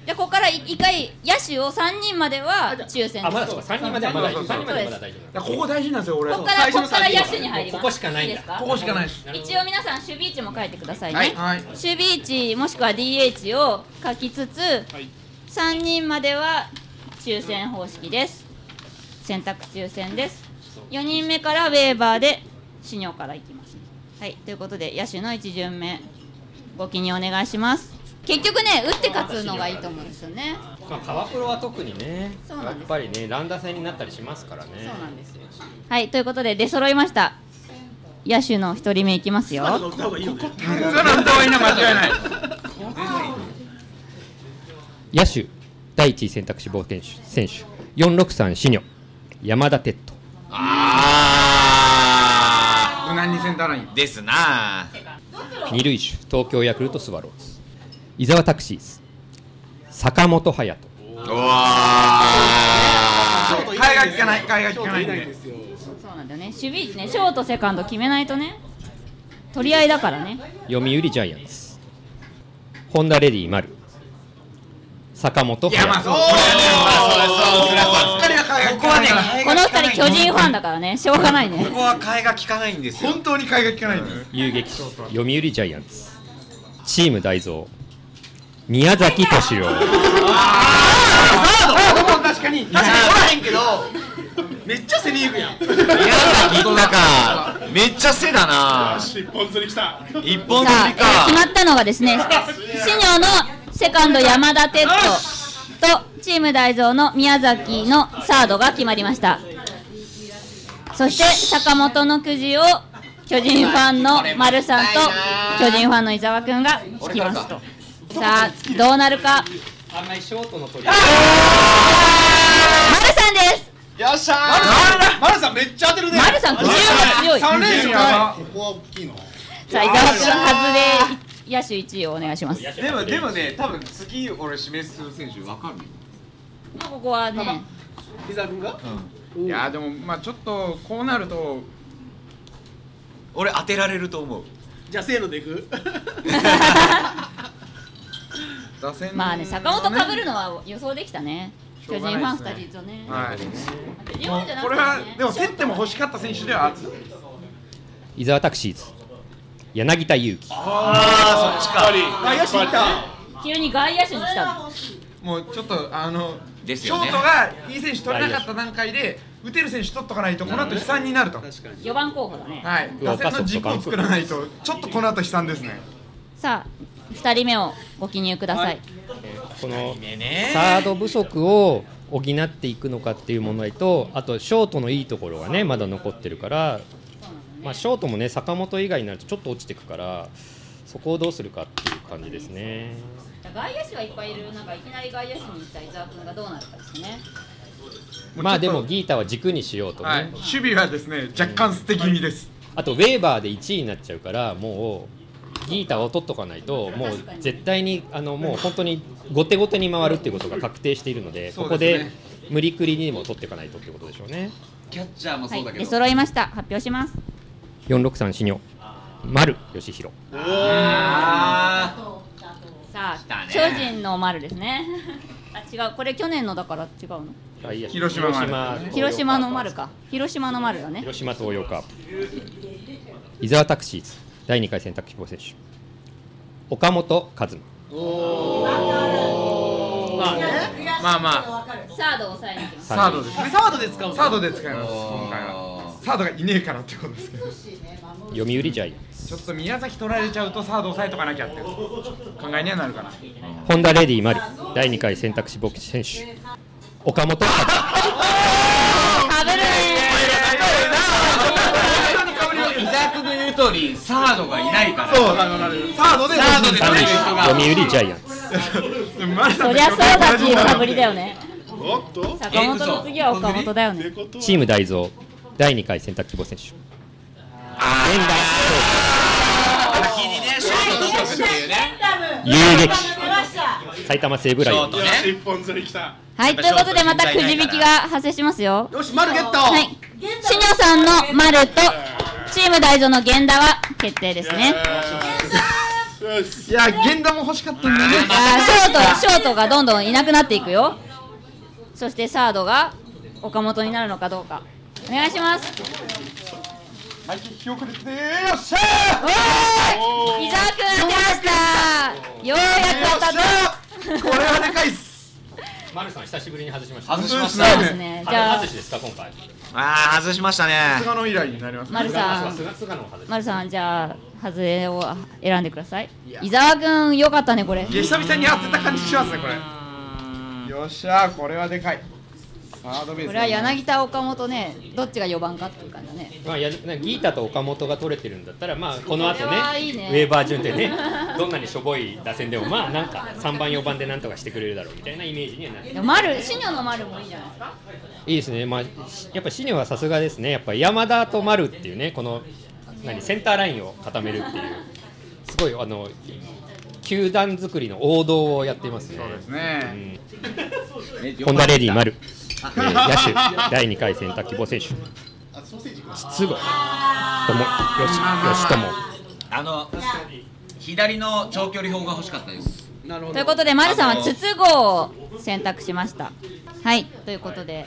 じゃあここから一回野手を3人までは抽選。あまだですそうか。3人まではまだそうそう3人まではまだ大丈いやここ大事なんですよ俺。ここからここから野手に入ります。ここしかないんだ。いですか？ここしかないです。一応皆さん守備位置も書いてくださいね、はいはい。守備位置もしくは DH を書きつつ、3人までは抽選方式です。選択抽選です。4人目からウェーバーでシニョからいきます。はいということで野手の1巡目ご記入お願いします結局ね打って勝つのがいいと思うんですよね。夫まあ川プロは特にねやっぱりね乱打戦になったりしますからね。そうなんですよ。はいということで出揃いました。野手の1人目いきますよ。歌った方がいいの間違いない。野手第一位選択肢冒険手。選手463シニョ。山田哲人。あ無難にセンターライン。ーですな。二塁手東京ヤクルトスワローズ伊沢タクシーズ坂本勇人。うわ替えが利かない替えが利かないんで。そうなんだよね。守備位置ね。ショートセカンド決めないとね。取り合いだからね。読売ジャイアンツ。ホンダレディ丸。坂本いやまあ勇そうこれはねまあそうそうそうばっかりは替えが利かないからこの二人巨人ファンだからね。しょうがないね。ここは替えが利かないんですよ。本当に替えが利かないんです。遊撃手読売ジャイアンツ。チーム大蔵宮崎敏郎。確かに。確かにおらへんけどめっちゃセリーグやん。宮崎行ったかめっちゃ背だな。一本釣りきた。一本さあ、釣りえー決まかったのがですねシニョのセカンド山田哲人とチーム大蔵の宮崎のサードが決まりました。そして坂本のくじを巨人ファンの丸さんと巨人ファンの伊沢くんが引きますとさあどうなるか？案外ショートの取り丸さんです。よっしゃマルさん。めっちゃ当てるね。丸さんくじが強い。さ三連勝。やここは大きいの？あ伊沢くん外れ野手1位をお願いします。でもでもね多分次俺指名する選手わかる。よまあここはね。伊沢君が？いやでもまあちょっとこうなると俺当てられると思う。じゃあせーのでいく？打線まあね坂本かぶるのは予想できたね。巨人ファンうがないですね。2人とね。はい。これはでも競っても欲しかった選手ではある。伊沢タクシーズ柳田悠岐。ああそっちか。外野手いった急に外野手に来たの。もうちょっとあのショですよね。ートがいい選手取れなかった段階で打てる選手取っとかないとこの後悲惨になると。確かに。4番候補だね。はい。打線の軸を作らないとちょっとこの後悲惨ですねさあ2人目をご記入ください。このサード不足を補っていくのかっていう問題とあとショートのいいところがねまだ残ってるから、まあ、ショートもね坂本以外になるとちょっと落ちてくからそこをどうするかっていう感じですね。外野手はいっぱいいる中いきなり外野手に行った伊沢君がどうなるかですね。まあでもギータは軸にしようとね、はい。守備はですね若干捨て気味です。あとウェーバーで1位になっちゃうからもうギータを取っとかないともう絶対にあのもう本当に後手後手に回るっていうことが確定しているのでここで無理くりにも取っていかないとっていうことでしょうね。キャッチャーもはいそうだけど、出揃いました。発表します。463シニョ丸義弘あさあ、たね巨人の丸ですね。あ違う。これ去年のだから違うの。広島広島の丸か。広島の丸だね。広島東洋カープ伊沢タクシーズ第2回選択希望選手。岡本和真。まあまあサードを抑えに行きます。サードですね。サードで使うサードで使います今回は。サードがいねえからってことですけど読売ジャイアンツ。ちょっと宮崎取られちゃうとサード抑えとかなきゃって考えにはなるかな。ホンダレディ丸第2回選択肢募集選手。岡本和真。かぶる。ね伊沢君の言う通一人サードがいないから。そうわかサードでサードで取れる人が読売ジャイアンツ。そりゃそうだっていうかぶりだよね。おっと。坂本の次は岡本だよね。チーム大蔵第2回選択希望選手。先にねショー。ト取っとくっていうね有撃。埼玉西武ライオン。ズね一本釣りきたはいということでまたくじ引きが発生しますよ。よし丸ゲット。はい。シニョさんの丸とチーム大蔵の源田は決定ですね。いや源田も欲しかったんだよね。あーショートショートがどんどんいなくなっていくよ。そしてサードが岡本になるのかどうか。お願いします。はいひよくれてよっしゃおー。い伊沢くん当てました。ようやく当たった。これはでかいっす。丸さん久しぶりに外しました。外しましそうたですね。じゃあ外しですか今回？あー外しましたね。菅野以来になります丸さん。丸さんじゃあ外れを選んでください。伊沢くんよかったねこれ。久々に当てた感じしますねこれ。よっしゃこれはでかいこれは柳田岡本ねどっちが4番かっていう感じだね。まあ、やなギータと岡本が取れてるんだったら、まあ、この後これはいいね。ねウェーバー順でねどんなにしょぼい打線でもまあなんか3番4番でなんとかしてくれるだろうみたいなイメージにはなる。丸シニョの丸もいいんじゃないですか。いいですね、まあ、しやっぱシニョはさすがですね。やっぱ山田と丸っていうねこの何センターラインを固めるっていうすごいあの球団作りの王道をやっていますね。そうですね。うん。ホンダレディ丸、えー野手第2回選択希望選手。筒子友吉吉友あの左の長距離砲が欲しかったです。なるほど。ということで丸さんは筒香を選択しました。はいということで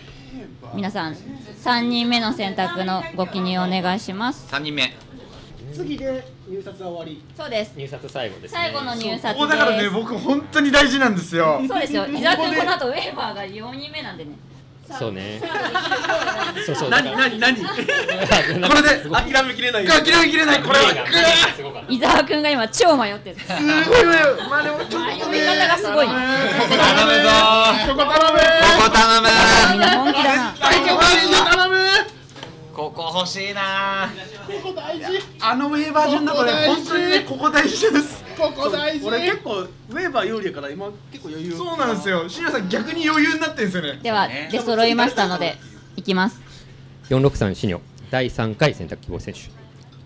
皆さん3人目の選択のご記入お願いします。3人目。次で入札は終わり。そうです。入札最後ですね。最後の入札ここだからね僕本当に大事なんですよ。そうですよ。伊沢君この後ウェーバーが4人目なんでねそうね。そうそう。何何何？これで諦めきれない諦めきれない。これは。伊沢君が今超迷ってる。すごいまあでもちょっと読み方がすごい。頼む。ぞーここ頼む。ここ頼む。みんな本気だな頼むここ欲しいな。ここ大事。あのウェーバー順だとねここ大事。本当にねここ大事です。ここ大事。俺結構ウェーバー有利やから今結構余裕。そうなんですよ。シニアさん逆に余裕になってるんですよね。では出揃いましたのでいきます。463シニョ第3回選択希望選手。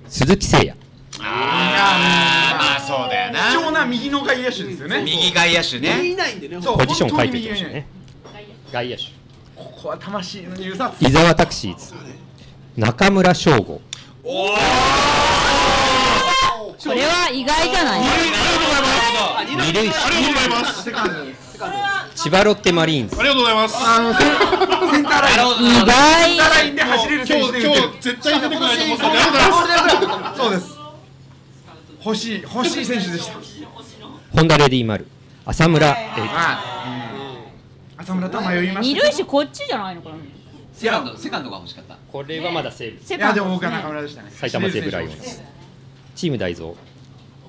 鈴木誠也。あーまあそうだよ貴重なな右の外野手ですよね。右外野手いねないんでねポジション書いていてほしいね。外野手。ここは魂の入札伊沢タクシーズ中村翔吾。おおこれは意外じゃない？二塁手ありがとうございますセカンド千葉ロッテマリーンズ。ありがとうございます。あのセセンターライン。意センターラ外インで走れる選今日手で打てる。今日絶対出てこないと思ってありがとうございますそうです。欲しい欲しい選手でした。ホンダレディ丸。浅村えはい。浅村と迷いました二塁手こっちじゃないのかな？セカンドセカンドが欲しかった。これはまだセーブ。いやセカンドでも僕は中村でしたね。埼玉西武ライオンズ。チーム大蔵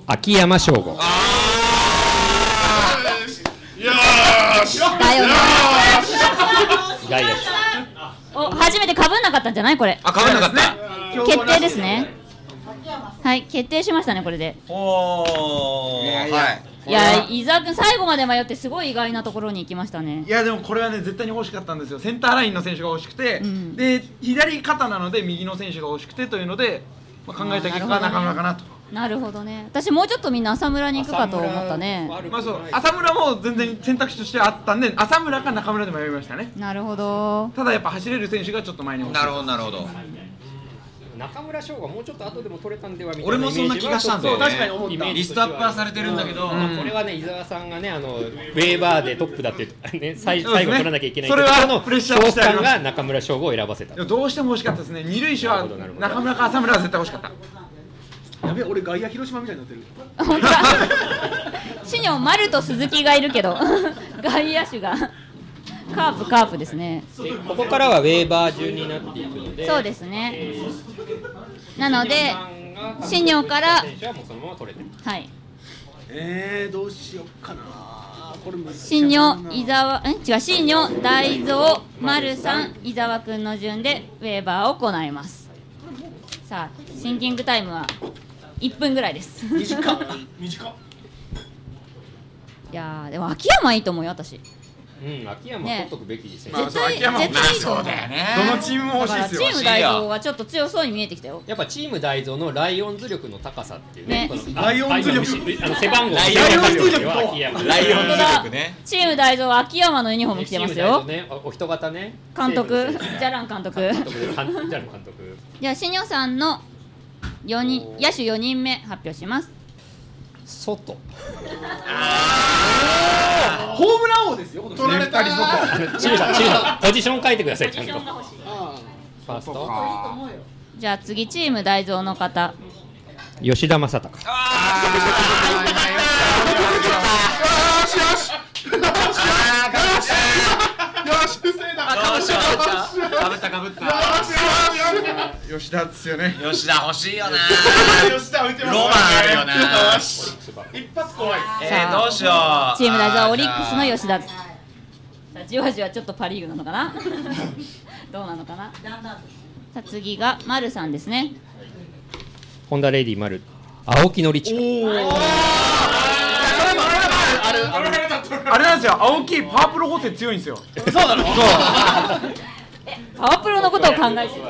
秋山翔吾。よーしだよね 外野手お初めて被んなかったんじゃないこれ？あ、かぶんなかった。決定ですね。はい決定しましたねこれで。おーいやいや。はいいや伊沢君最後まで迷ってすごい意外なところに行きましたね。いやでもこれはね絶対に欲しかったんですよ。センターラインの選手が欲しくて、うん。で左肩なので右の選手が欲しくてというので、まあ、考えた結果あーなるほどね。中村かなと。なるほどね。私もうちょっとみんな浅村に行くかと思ったね。まあそう。浅村も全然選択肢としてあったんで浅村か中村で迷いましたね。なるほど。ただやっぱ走れる選手がちょっと前に欲しい。なるほどなるほど中村翔吾もうちょっと後でも取れたんではみたいな俺もそんな気がしたんだよね。確かに思った。リストアップはされてるんだけど、まあこれはね伊沢さんがねあのウェーバーでトップだって、ね、最最後取らなきゃいけないそれはところのプレッシャーをしてあります。恐怖感が中村翔吾を選ばせたいやどうしても欲しかったですね。二塁手は中村か浅村は絶対欲しかった。やべ俺外野広島みたいになってる。本当だ。シニョ丸と鈴木がいるけど。外野手がカープカープですね。でここからはウェーバー順になっていくのでそうですね。えーなのでシシニョからはい。えー、どうしよっかな。新女伊沢え？違う新女大蔵丸さん伊沢くんの順でウェーバーを行います。さあシンキングタイムは1分ぐらいです。い短っ。短っ。やーでも秋山いいと思うよ私うん秋山ね取っとくべきですよ。まあ絶対そう秋山も絶対いいと思うね。どのチームもだ欲しいですチーム大蔵がちょっと強そうに見えてきたよ。やっぱチーム大蔵のライオンズ力の高さっていうね。ね。このライオンズ力。あの背番号。ライオンズ力と秋山。ライオンズ力ね。チーム大蔵は秋山のユニフォーム着てますよ。チーム大蔵ね。おお人型ね。監督。西武のジャラン監督。監督。で監じゃあ監督。じゃあ新庄さんの4人野手4人目発表します。外ホームラン王ですよ今年取られたさんさんポジション書いてくださいちゃんと。フあァースト。じゃあ次チーム大蔵の方。吉田正尚。よし不正だかぶったかぶった吉田っすよね吉田欲しいよな吉田浮いてますロマンあるよなよし一発怖いえー、どうしようチーム大蔵はオリックスの吉田さあじわじわちょっとパ・リーグなのかなどうなのかなさあ次が丸さんですねホンダレディ丸青木宣親あれなんですよ。青木パワープロ補正強いんですよ。パワプロのことを考えてる。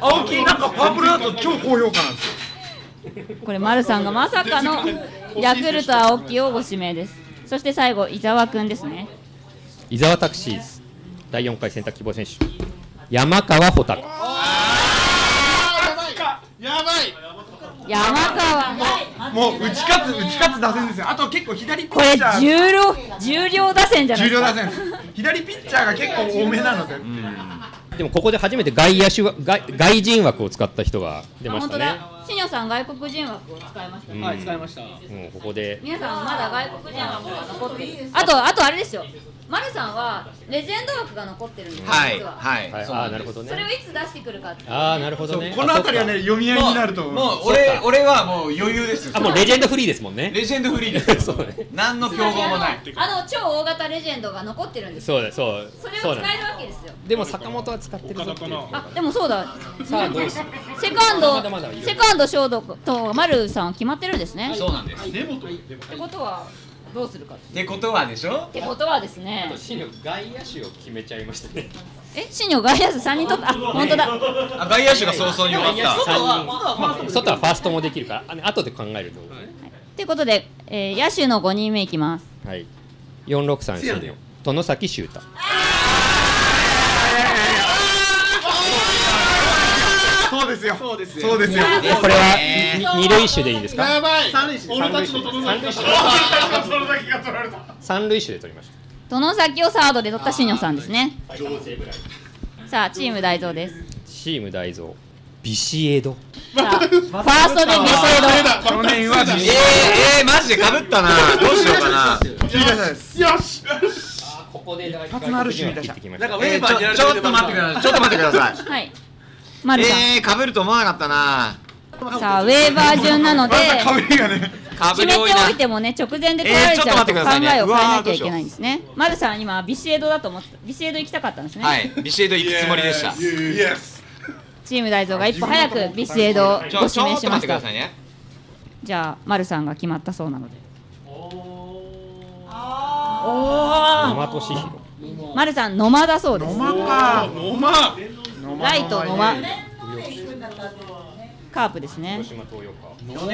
青木なんかパワープロだと超高評価なんですよ。これ丸さんがまさかのヤクルト青木をご指名です。そして最後伊沢くんですね。伊沢タクシーズ第4回選択希望選手。山川穂高。やばい山川。もう打ち勝つ打ち勝つ打線ですよ。あと結構左ピこれッチャー重量重量打線じゃないですか。重量打線。左ピッチャーが結構多めなので、でもここで初めて外野手は外外人枠を使った人が出あましたね。本当だ。新庄さん外国人枠を使いました。ねうんはい使いました。もうここで。皆さんまだ外国人枠が残ってる。あとあとあれですよ丸さんはレジェンド枠が残ってるんですよはい実は。はい、はい、ああなるほどそれをねいつ出してくるかっていう。ああなるほどね。この辺りはね読み合いになると思う。もう俺俺はもう余裕ですあもうレジェンドフリーですもんね。レジェンドフリーです そうね。何の競合もない。あのあの超大型レジェンドが残ってるんですよ。そうだそうそれを使えるわけですよ。でも坂本は使ってるぞってあでもそうださあどうす？るセカンドまだまだいるセカンドショートと丸さん決まってるんですね。そうなんです。ってことはどうするかってことはでしょ？てことはですね。新外野手を決めちゃいましたね。え？新庄外野手3人取った？あ本当だ。あ外野手が早々に終わった。三人まあ外はファーストもできるか？らあの後で考えるとということで、えー野手の5人目いきます。はい。463新の殿崎修太。そうですよ。そうですよ。そうですよ。これはに二塁手でいいんですか？やばい。三塁手。俺たちの友達三がその先が取られた三塁手で取りまし殿崎をサードで取った新庄さんですね。さあチーム大蔵です。たチーム大蔵ビシエド。ファーストでビシエド。去年はえー、えー、マジでかぶったなどうしようかなよしここで発のある首位打者切ってきましたなんかウェーバーちょっと待ってくださいちょっと待ってくださいはい丸さん、えー、かぶると思わなかったな。さあウェーバー順なのでまた被りがね。かぶ決めておいてもね直前で取られちゃうと考えを変えなきゃいけないんですね。丸さん今ビシエドだと思ってビシエド行きたかったんですね、はい。ビシエド行くつもりでした。チーム大蔵が一歩早くビシエドをご指名しましてたじゃあ丸さんが決まったそうなので。野間俊弘丸さん野間だそうです。まか。おまライト野間カープですね。広島東洋か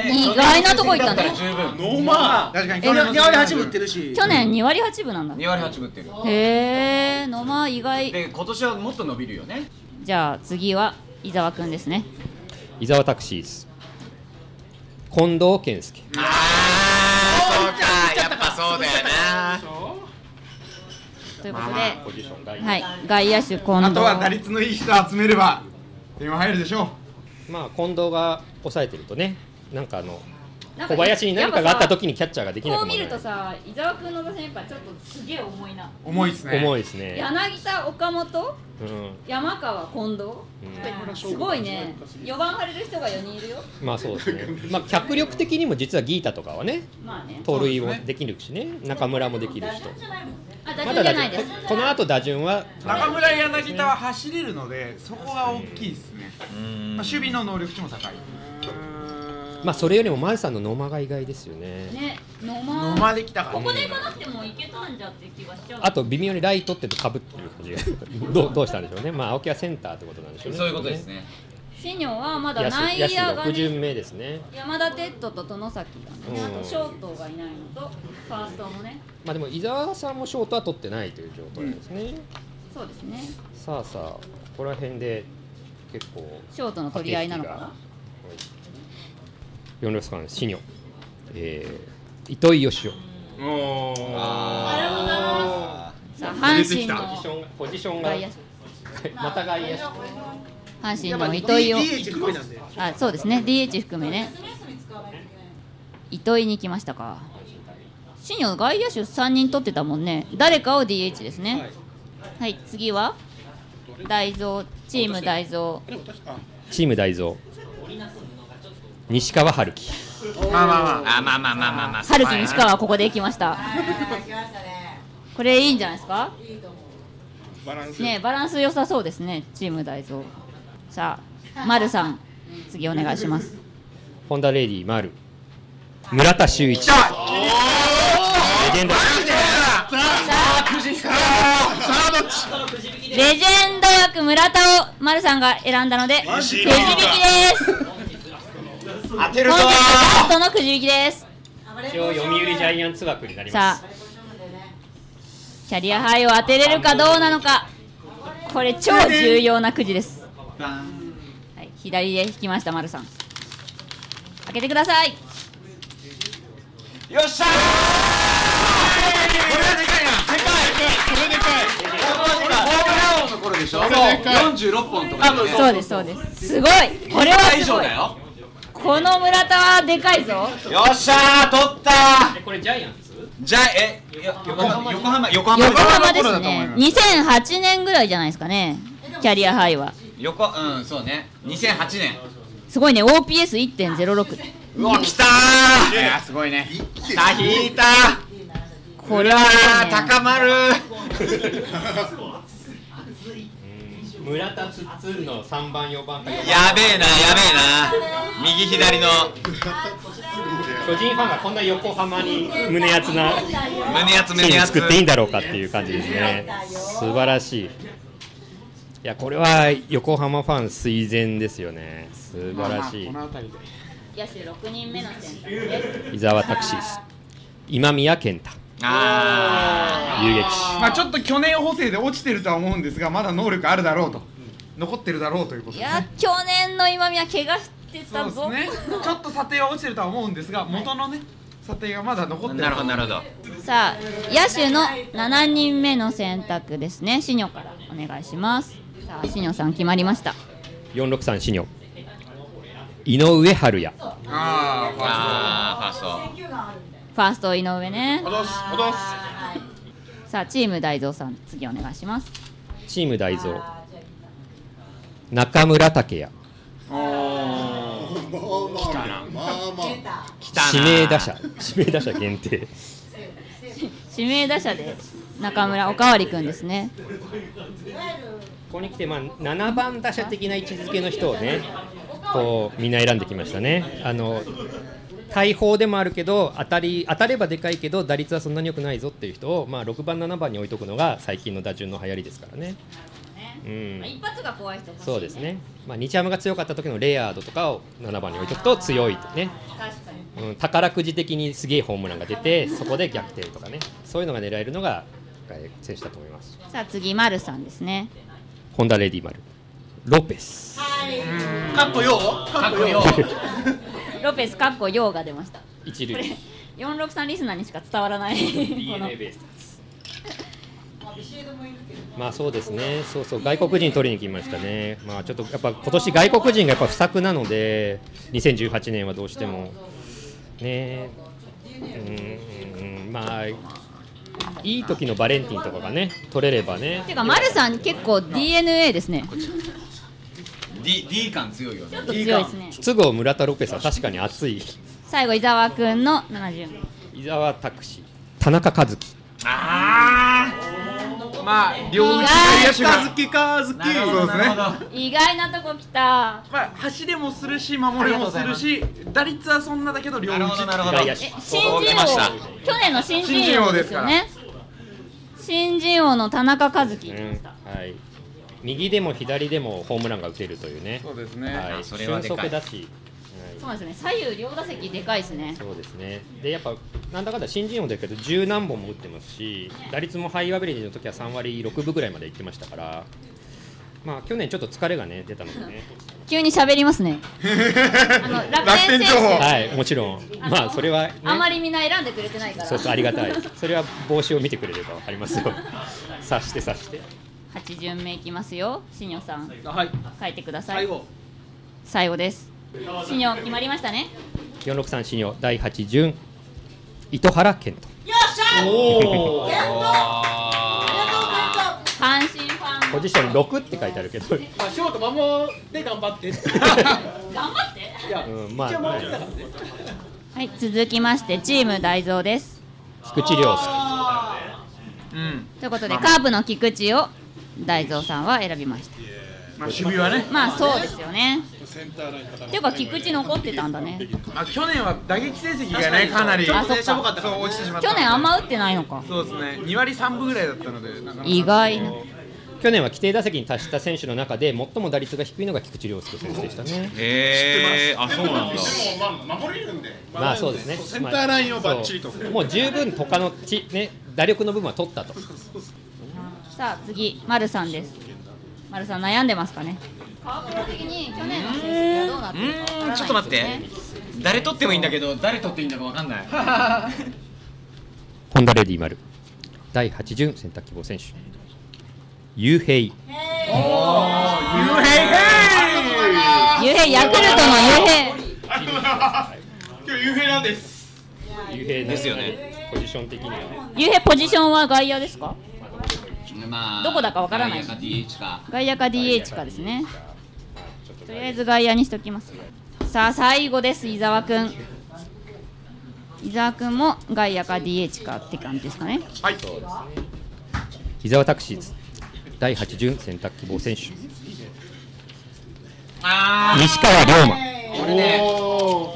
意外なとこ行ったね。十分ノーマ確かに。え2割8分売ってるし。去年2割8分なんだ。2割8分ってる。へえ野間意外。で今年はもっと伸びるよね。じゃあ次は伊沢くんですね。伊沢タクシーズ近藤健介。ああそうか。やっぱそうだよなということで、はい。外野手近あとは打藤率のいい人集めれば点は入るでしょまあ近藤が抑えてるとねなんかあの小林に何かがあった時にキャッチャーができなさこう見るとさ伊沢君の打線やっぱちょっとすげえ重いな。重いですね。重いですね、柳田岡本うん、山川近藤、ん。すごいね。4番張れる人が4人いるよ。まあそうですね。まあ脚力的にも実はギータとかはねまあね。盗塁もできるしね。中村もできるしとあ打まだ打順。じゃないです。順この後打順は中村柳田は走れるのでそこが大きいですね、まあ、守備の能力値も高いまあそれよりも丸さんの野間が意外ですよね。ね野野間間できたから。ここで行かなくてもいけたんじゃって気がしちゃう。あと微妙にライトってとかぶってる感じが。どうどうしたんでしょうね。まあ青木はセンターってことなんでしょうね。そういうことですね。シニョはまだ野内手野手6野がね巡目ですね。山田哲人と殿崎がね。あうん。とショートがいないのとファーストもね。まあでも伊沢さんもショートは取ってないという状態ですね、そうですね。さあさあここら辺で結構ショートの取り合いなのかな四六間シニョ、えー、糸井義雄。おー。あさあ阪神ポジのションポジションが外野手また外野手。阪神の糸井を。あそうですね。DH 含めね。糸井に来ましたか。シニョ外野手3人取ってたもんね。誰かを DH ですね。はい、次は大蔵チーム大蔵チーム大蔵西川春樹。まあまあまあ。あまあまあまあまあまあ春樹西川はここで行きました。これいいんじゃないですか？バランス。ねバランス良さそうですねチーム大蔵さあ丸さん次お願いします。ホンダレディ丸。村田修一。レジェンド。レジェンド枠村田を丸さんが選んだのでくじ引きです当てるぞ。本日ラストのくじ引きです。一応読売ジャイアンツ枠になります。さあ。キャリアハイを当てれるかどうなのか。これ超重要なくじです、はい、左で引きました丸さん。開けてください。よっしゃー！これはでかいな。でかい。これでかい。ホームラン王の頃でしょれでかい。46本とかね。そうですそうです。すごい。これは以すごい。上だよこの村田はでかいぞ。よっしゃー取ったこれジャイアンツ？じゃあえよ横浜横浜横浜横浜です。頃だと思いねます。2008年ぐらいじゃないですかね。キャリアハイは。横うんそうね。2008年すごいね。OPS1.06 うわ来たー。いやすごいね。来た引いたこれはね。高まる 村田つっつんの3番4番か4番やべえなやべえな。右左の。巨人ファンがこんな横浜に胸熱な胸圧チーム胸圧作っていいんだろうかっていう感じですね。素晴らしい。いやこれは横浜ファン垂涎ですよね。素晴らしい。野手6人目の選択で。す伊沢拓司今宮健太あ遊撃まあちょっと去年補正で落ちてるとは思うんですがまだ能力あるだろうと。残ってるだろうということいで。すねや去年の今宮怪我してそたぞ。うですね。ちょっと査定は落ちてるとは思うんですが元のね査定がまだ残ってるーなるほどなるほど。さあ野手の7人目の選択ですね。シニョからお願いします。さあシニョさん決まりました。463シニョ。井上春也。ああーファースファースト井上ね。おどすおどす。さあチーム大蔵さん次お願いします。チーム大蔵。中村武也。ト来たな。指名打者。指名打者限定。指名打者で中村おかわりくんですね。ここに来て、まあ、7番打者的な位置づけの人をねこうみんな選んできましたね。あの大砲でもあるけど当たり当たればでかいけど打率はそんなに良くないぞっていう人を、まあ、6番7番に置いとくのが最近の打順の流行りですからね。うん。一発が怖い人そうですね、まあ、日ハムが強かった時のレアードとかを7番に置いとくと強いとね、確かにうん、宝くじ的にすげえホームランが出てそこで逆転とかね。そういうのが狙えるのがえー選手だと思います。さあ次丸さんですね。ホンダレディマルロペス。かっこよ。かっこよ ロペスかっこヨーが出ました。一これ塁463リスナーにしか伝わらない。この DNA ベースまあそうですね、そうそう、外国人取りに来ましたね、まあちょっとやっぱ今年外国人がやっぱ不作なので、2018年はどうしても、ね。うんまあいい時のバレンティンとかがね取れればね。てか丸さん結構 DNA ですね D, D 感強いよね。ちょっと強いですね。都合村田ロペスは確かに熱い。最後伊沢くんの70名伊沢拓司。田中和樹。ああまあ両内外野手がきかずきそうですね。意外なとこ来た。まあ走れもするし守れもするし打率はそんなだけど両内なるほどなるほど。外野手え新人出ました。王去年の新人王ですよね。新人王の田中和樹。うんはい右でも左でもホームランが打てるというね。そうですね、はい。あそれはでかい。俊足だし、そうですね。左右両打席でかいですね。そうですね。でやっぱなんだかんだ新人王だけど十何本も打ってますし打率もハイアベレージの時は3割6分ぐらいまでいってましたから。まあ去年ちょっと疲れがね出たのでね。急に喋りますね。あの楽楽天情報。はいもちろん。まあそれは、ね、あまりみんな選んでくれてないから。そうそうありがたい。それは帽子を見てくれれば分かりますよ。察して察して8巡目いきますよ。新庄さんはい。書いてください。最後。最後です。新庄決まりましたね。463新庄第8巡糸原健人。おお阪神ファンポジション6って書いてあるけど、まあショート守って頑張って。頑張って？いやうん、まあ、ね。はい続きましてチーム大蔵です。菊池涼介。うん。ということでカープの菊池を大蔵さんは選びました。まあ守備はね。まあそうですよね。センターライン固っていうか菊池残ってたんだね。まあ去年は打撃成績がねかなり。あそっか。しょぼかったそう落ちてしまった。去年あんま打ってないのか。そうですね。2割3分ぐらいだったのでなかなか。意外な。去年は規定打席に達した選手の中で最も打率が低いのが菊池涼介選手でしたね。へえあそうなんだ。でもまあ守れるんで。まあそうですね。センターラインをバッチリと。もう十分他のちね打力の部分は取ったと。さあ次丸さんです。丸さん悩んでますかね？的に去年の成績はどうなってるかわからないちょっと待って。誰取ってもいいんだけど誰取っていいんだかわかんない。ホンダレディ丸。第8巡選択希望選手。雄平。雄平ヤクルトの雄平今日雄平なんです。雄平ですよね。ポジション的にはね。雄平ポジションは外野ですか？まあどこだかわからない。外野か DH か。外野か DH かですね。とりあえず外野にしときます。さあ最後です伊沢くん。伊沢くんも外野か DH かって感じですかね。伊沢拓司第8巡選択希望選手。あ西川龍馬。ー俺ね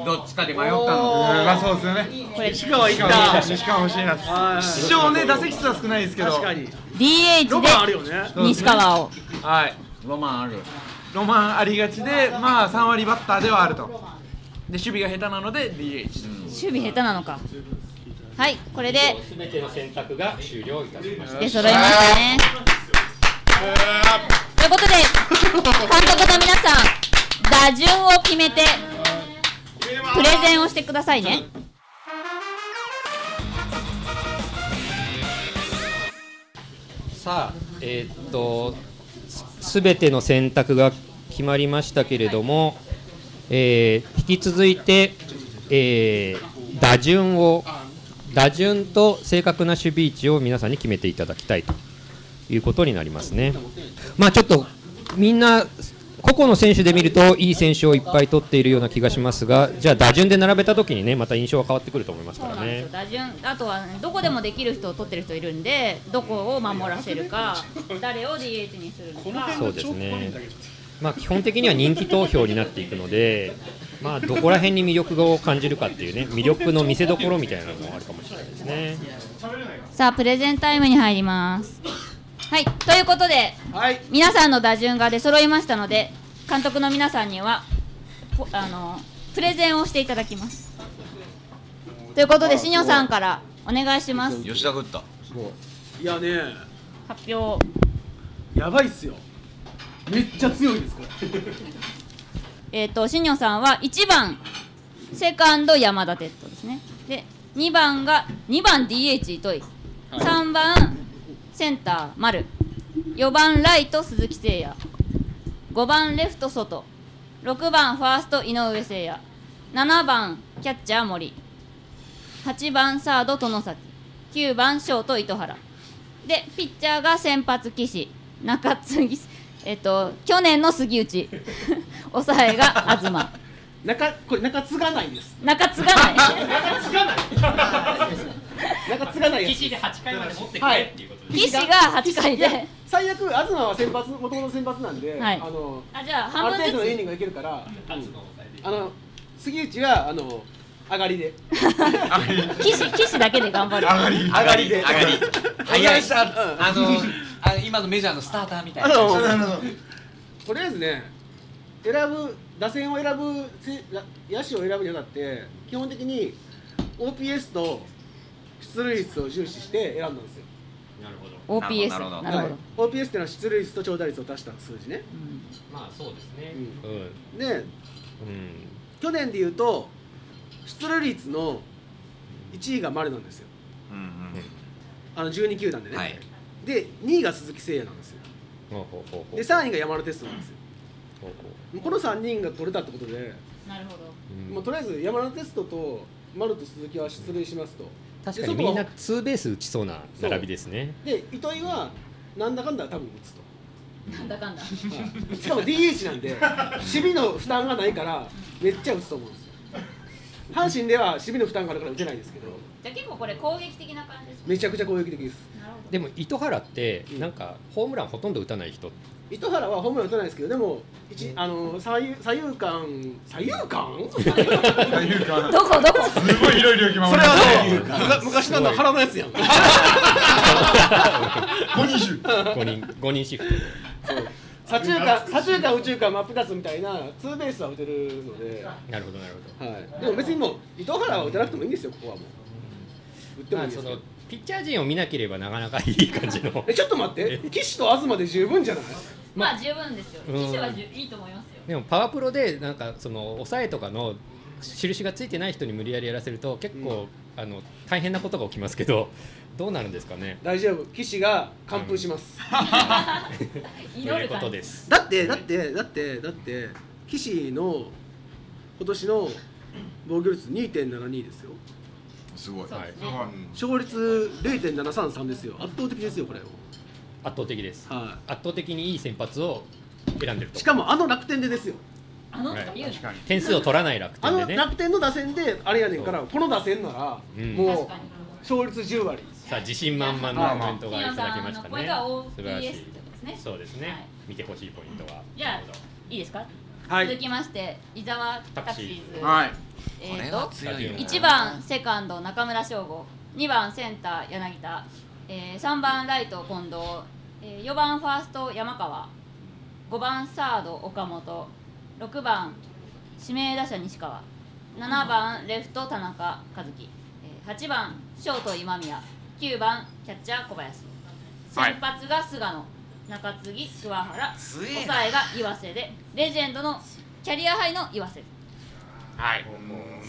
どっちかで迷ったの。まあそうですよね。これ西川いった。西川欲しいなはい。師匠ね打席数は少ないですけど。確かに。DH ロマンあるでよね。西川を。はい。ロマンある。ロマンありがちでまあ3割バッターではあると。で守備が下手なので DH 守備下手なのか。はいこれで。全ての選択が終了いたしました。出揃いましたね。ということで 監督の皆さん打順を決めてプレゼンをしてくださいねさあ、えーっと、すべての選択が決まりましたけれども、えー引き続いて、えー打順を、打順と正確な守備位置を皆さんに決めていただきたいということになりますね。まあちょっとみんな個々の選手で見るといい選手をいっぱい取っているような気がしますが、じゃあ打順で並べたときにね、また印象は変わってくると思いますからね。打順あとは、ね、どこでもできる人を取ってる人いるんでどこを守らせるか誰を DH にするのかそうですね。まあ基本的には人気投票になっていくので、まあどこら辺に魅力を感じるかっていうね、魅力の見せ所みたいなのもあるかもしれないですね。さあプレゼンタイムに入りますはいということではい。皆さんの打順が出揃いましたので監督の皆さんにはぽあのプレゼンをしていただきます。ということで新庄さんからお願いします。吉田が打ったい。やね。発表やばいっすよ。めっちゃ強いですこれ。えっ、と新庄さんは1番セカンド山田哲人ですね。で2番が2番 DH 糸井。3番センター丸。4番ライト鈴木誠也。5番レフト外。6番ファースト井上誠也。7番キャッチャー森。8番サード外崎。9番ショート糸原。でピッチャーが先発岸。中継ぎえっと去年の杉内。抑えが東。中これ中継がないんです。中継がない。中継がない。中継がない岸で8回まで持ってくれっていう。ことです、岸が8回で。最悪東は先発もともと先発なんで、はい。あのあじゃああ半分る程度のイニンずグがいけるから、勝つのを抑えてあの杉内はあの上がりで。つ岸岸だけで頑張る。上がり。上がりで。上がり。早い。うんあのあ今のメジャーのスターターみたいな。とりあえずね選ぶ打線を選ぶせ野手を選ぶにあたって基本的に OPS と出塁率を重視して選んだんですよ、OPS なるほどなるほど、はい、OPS っていうのは出塁率と長打率を足した数字ね、まあそうですね、うん、うん。でうん。去年でいうと出塁率の1位が丸なんですよ。うんうん。あの12球団でね、はい。で2位が鈴木誠也なんですよ。ほうほうほうほう。で3位が山田哲人なんですよ。ほうほもうこの3人が取れたってことで、なるほど。ううん。もうとりあえず山田哲人と丸と鈴木は出塁しますと確かに。みんなツーベース打ちそうな並びですね。で糸井はなんだかんだ多分打つと、なんだかんだ。はいしかも DH なんで守備の負担がないからめっちゃ打つと思うんですよ。阪神では守備の負担があるから打てないですけど。じゃあ結構これ攻撃的な感じですか？めちゃくちゃ攻撃的です。でも糸原ってうんなんかホームランほとんど打たない人糸原はホームラン打たないですけどでも一あの左右左右間。左右間？というかどこどこ？すごいいろいろ決まそれるはね昔の腹のやつやん。五人衆。5人五人シフ左中間左中間宇宙間真っ二つみたいなツーベースは打てるので、はなるほどなるほど。い、でも別にもう糸原は打てなくてもいいんですよここはもう。打ってもまあそのいいんですけど。ピッチャー陣を見なければなかなかいい感じの。えちょっと待って。岸と東で十分じゃない？まあ十分ですよ。うん。騎手はじゅいいと思いますよ。でもパワープロでなんかその抑えとかの印がついてない人に無理やりやらせると結構、あの大変なことが起きますけどどうなるんですかね？大丈夫。岸が完封します、うこる感じ。とです。だってだってだってだって岸の今年の防御率2.72ですよ。すごい。はい。ね勝率0.733ですよ。圧倒的ですよこれ圧倒的です。は圧倒的にいい先発を選んでると。いしかもあの楽天でですよ。あのとか言うの点数を取らない楽あの天でね。楽天の打線であれやねんからこの打線ならうん。もう確かに。勝率10割。さあ自信満々のコメントがいただきましたね。これが素晴らしいそうですね、はい。見てほしいポイントは。じゃあいいですか、はい。続きまして伊沢タクシーズはい。えー、と強いよ1番セカンド中村翔吾。2番センター柳田、えー、3番ライト近藤、えー、4番ファースト山川5番サード岡本6番指名打者西川7番レフト田中和樹、えー、8番ショート今宮9番キャッチャー小林。先発が菅野中継ぎ桑原抑えが岩瀬でレジェンドのキャリアハイの岩瀬。はい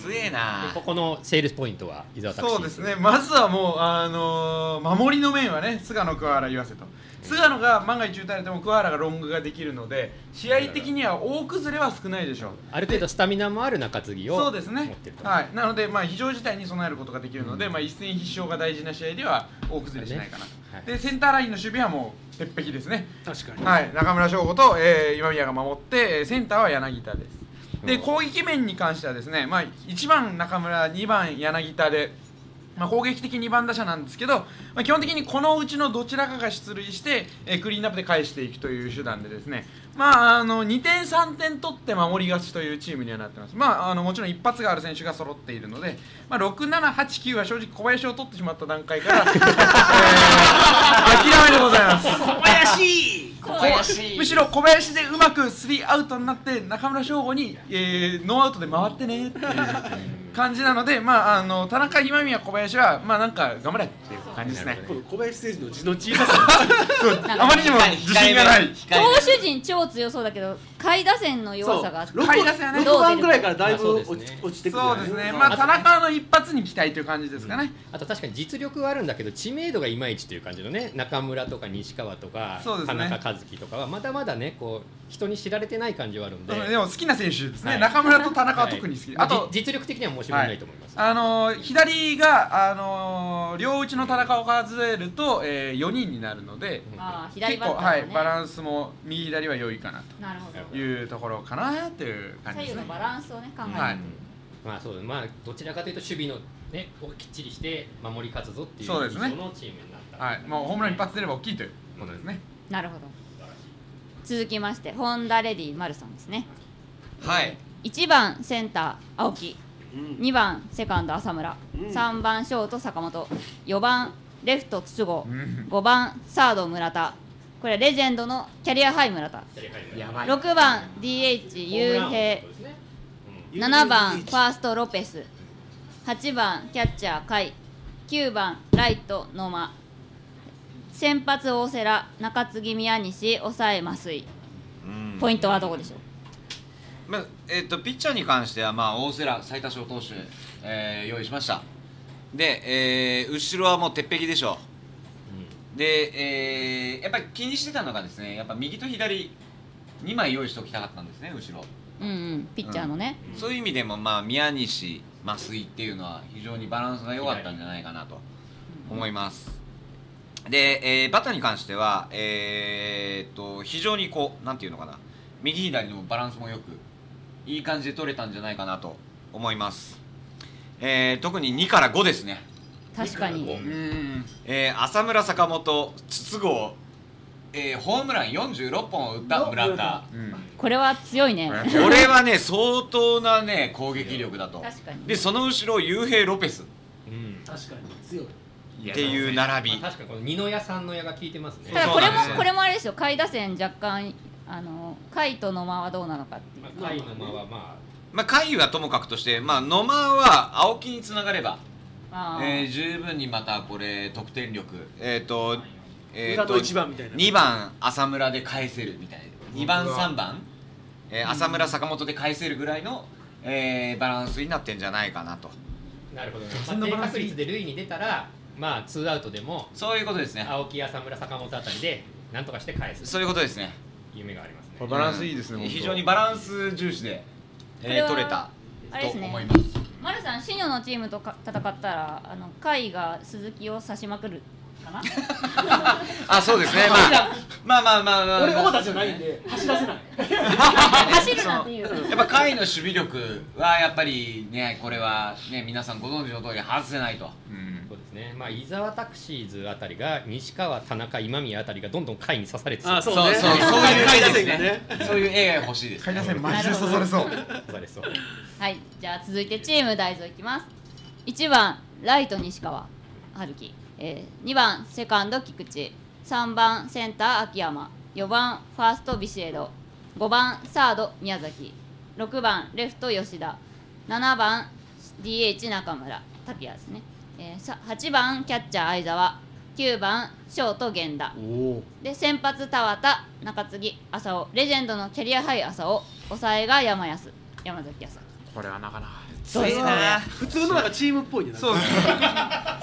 強えな。ここのセールスポイントは伊沢そうですね。まずはもう、あのー守りの面はね菅野桑原言わせと菅野が万が一打たれても桑原がロングができるので試合的には大崩れは少ないでしょう。ある程度スタミナもある中継ぎをそうですね。はい、なので、まあ、非常事態に備えることができるので、まあ、一戦必勝が大事な試合では大崩れしないかなと、はい。でセンターラインの守備はもう鉄壁ですね、確かに。はい、中村翔吾と、えー今宮が守ってえーセンターは柳田ですでうん。攻撃面に関してはですね、まあ、1番中村2番柳田で、まあ、攻撃的2番打者なんですけど、まあ、基本的にこのうちのどちらかが出塁して、えークリーンアップで返していくという手段でですね、まあ、あの2点3点取って守り勝ちというチームにはなってます、まあ、あのもちろん一発がある選手が揃っているので、まあ、6、7、8、9は正直小林を取ってしまった段階から、えー諦めでございます。小林。小林。むしろ小林でうまくスリーアウトになって中村翔吾に、えーノーアウトで回ってねっていう感じなので、まあ、あの田中今宮小林は、まあ、なんか頑張れっていう感じですね。この小林誠司の字の小ささ。あまりにも自信がない。投手陣超強そうだけど下位打線の弱さがそう下位打線はね。6番ぐらいからだいぶ落ち,、落ちてくるそうですね、まあ、田中の一発に期待という感じですかね。あと確かに実力はあるんだけど知名度がいまいちという感じのね中村とか西川とか、そうですね。田中和樹とかはまだまだねこう人に知られてない感じはあるんで、でも好きな選手ですね、はい。中村と田中は特に好き、はいあとじ実力的には申し分ないと思います、あのー左が、あのー両打ちの田中を数えると、えー、4人になるので、ああ左結構、はい、バランスも右左は良いかななるほど。というところかなっていう感じですね。左右のバランスをね考えて、はい。まあそうです。まあどちらかというと守備のねをきっちりして守り勝つぞっていうそうですね。のチームになった。はい、もうホームラン一発出れば大きいということですね。なるほど。続きましてホンダレディ丸さんですね。はい。1番センター青木。うん。2番セカンド浅村。うん。3番ショート坂本。4番レフト筒香。うん。5番サード村田これレジェンドのキャリアハイ村田。やばい。6番 DH 雄平。7番ファーストロペス。8番キャッチャー甲斐。9番ライト野間。先発大瀬良中継ぎ宮西抑え増井うん。ポイントはどこでしょう？まあえっとピッチャーに関しては、まあ、大瀬良最多勝投手、えー用意しました。で、えー後ろはもう鉄壁でしょうで、えーやっぱり気にしてたのがですねやっぱ右と左2枚用意しておきたかったんですね後ろ。うんうんピッチャーのね、そういう意味でも、まあ、宮西増井っていうのは非常にバランスが良かったんじゃないかなと思います。で、えーバッターに関しては、えーっと非常にこうなんていうのかな右左のバランスもよくいい感じで取れたんじゃないかなと思います、えー特に2から5ですね、確かに。う。ん。えー浅村坂本筒香、えーホームラン46本を打った村田。うん。これは強いね。これはね相当なね攻撃力だと。確かに。でその後ろ雄平ロペス。うん。確かに強い。っていう並び。まあ確かにこの二の矢三の矢が効いてますね。ただこれもそうなんですよ。これもあれですよ。下位打線若干あの下位と野間はどうなのかっていう。まあ、甲斐の間はままあ下位はともかくとして、まあ、野間は青木につながれば、えー十分にまたこれ得点力。えっ、と,、えー、と一番みたいな。2番浅村で返せるみたいな。2番3番、えー浅村坂本で返せるぐらいの、えーバランスになってんじゃないかなと。あなるほどね。そんな低バランス。いい確率で塁に出たらまあツーアウトでもそういうことですね。青木浅村坂本あたりでなんとかして返す。そういうことですね。夢がありますね。バランスいいですね。うん。非常にバランス重視で、えー取れたと思います丸さんシニョのチームとか戦ったらあの甲斐が鈴木を刺しまくるかな？あそうですね。まあまあまあまあまあ、俺王田じゃないんで走らせない。走るなっていう。やっぱ甲斐の守備力はやっぱりねこれはね皆さんご存知の通り外せないと。うん。ですね。まあ伊沢タクシーズあたりが西川田中今宮あたりがどんどん下位に刺されてあそそうね。そうそういう回ですね。ね。そういう AI が欲しいです下位打線マジで刺されそう。刺されそう。はいじゃあ続いてチーム大蔵いきます。1番ライト西川春樹、えー、2番セカンド菊池。3番センター秋山。4番ファーストビシエド。5番サード宮崎。6番レフト吉田。7番 DH 中村。拓也ですね、えーさ8番キャッチャー相澤9番ショート源田。で先発田畑。中継ぎ浅尾。レジェンドのキャリアハイ浅尾。抑えが山安。山崎康これはなかなか。どうですか普通のなんかチームっぽいねそうですね。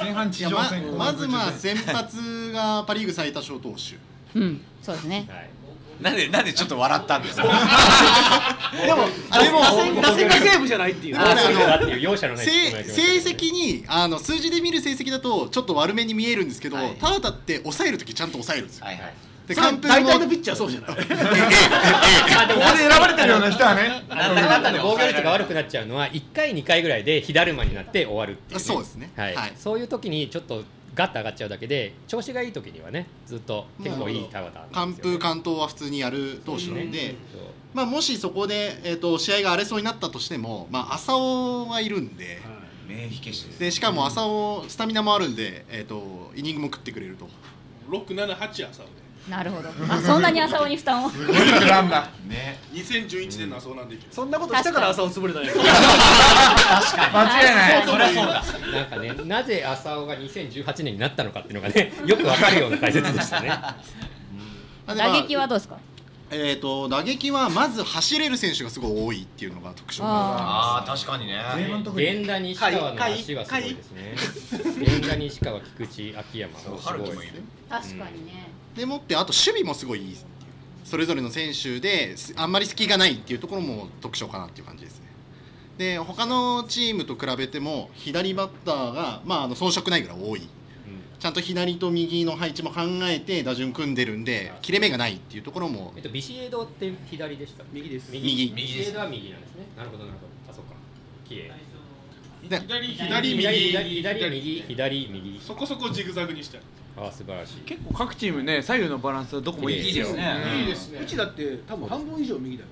前半地上戦。まずまあ先発がパ・リーグ最多勝投手。うん。そうですね。はいなんでなんでちょっと笑ったんですか？でもあでも打線打線がセーブじゃないっていう。あのない成績にあの数字で見る成績だとちょっと悪めに見えるんですけど、はい。タータって抑える時ちゃんと抑えるんですよ。はいはい。で完封も大体のピッチャーそうじゃない。あでもここで選ばれてるような人はね。なんだかんだで防御率が悪くなっちゃうのは1回2回ぐらいで火だるまになって終わるっていう、ね、あそうですね。はい。はい。そういう時にちょっとガッと上がっちゃうだけで調子がいい時にはねずっと結構いいタワタ完封完投は普通にやる投手なんで、そうまあ、もしそこで、えー、と試合が荒れそうになったとしても、まあ、浅尾がいるんで名火消しでしかも浅尾スタミナもあるんで、えー、とイニングも食ってくれると。678朝尾。でなるほど。あそんなに浅尾に負担を？ランだ。ね。2011年の朝尾なんでいける。そんなことしたから朝を潰れない間違いない。そりゃそうだ。なんかねなぜ浅尾が2018年になったのかっていうのがね よくわかるような解説でしたね。打撃はどうですか？えー、と打撃はまず走れる選手がすごい多いっていうのが特徴あああ確かにね。源田西川の足がすごいですね。源田西川菊池秋山もすごい確かにねでもってあと守備もすごいいいそれぞれの選手ですあんまり隙がないっていうところも特徴かなっていう感じですね。で他のチームと比べても左バッターが、まあ、あの遜色ないぐらい多い。ちゃんと左と右の配置も考えて打順組んでるんで切れ目がないっていうところも。えっとビシエドって左でした右。です右。右ビシエドは右なんですね。なるほどなるほど。あそっか。綺麗で左左右。左左右。左右。そこそこジグザグにして。あるあ素晴らしい。結構各チームね左右のバランスはどこもいいですよね。いいですね。うちだって多分。半分以上右だよ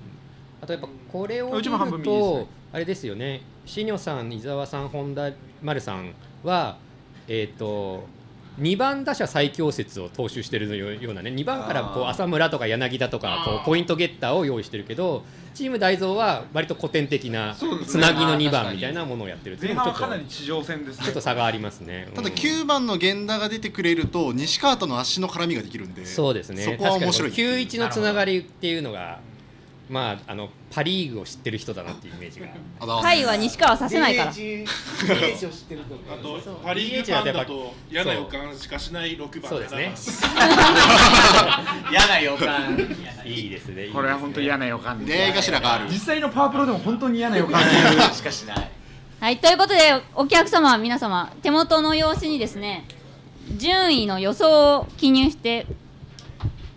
あとやっぱこれを見うちも半分るとあれですよね。シニョさん伊沢さん本田丸さんはえっ、と2番打者最強説を踏襲してるようなね2番からこう浅村とか柳田とかこうポイントゲッターを用意してるけどチーム大蔵は割と古典的なつなぎの2あー確かに番みたいなものをやってる前半はかなり地上戦ですね。ちょっと差がありますね。ただうん。9番の源田が出てくれると西川との足の絡みができるんでそうですね。そこは面白い確かにこの91のつながりっていうのが、まああのパリーグを知ってる人だなっていうイメージが。あだ回は西川させないから。DH, DH を知ってるとあとパ・リーグファンだと嫌な予感しかしない6番そうですね。嫌な予感。いいですね。これは本当嫌な予感で頭がある。実際のパワープロでも本当に嫌な予感。しかしないはい、ということでお客様皆様手元の用紙にですね順位の予想を記入して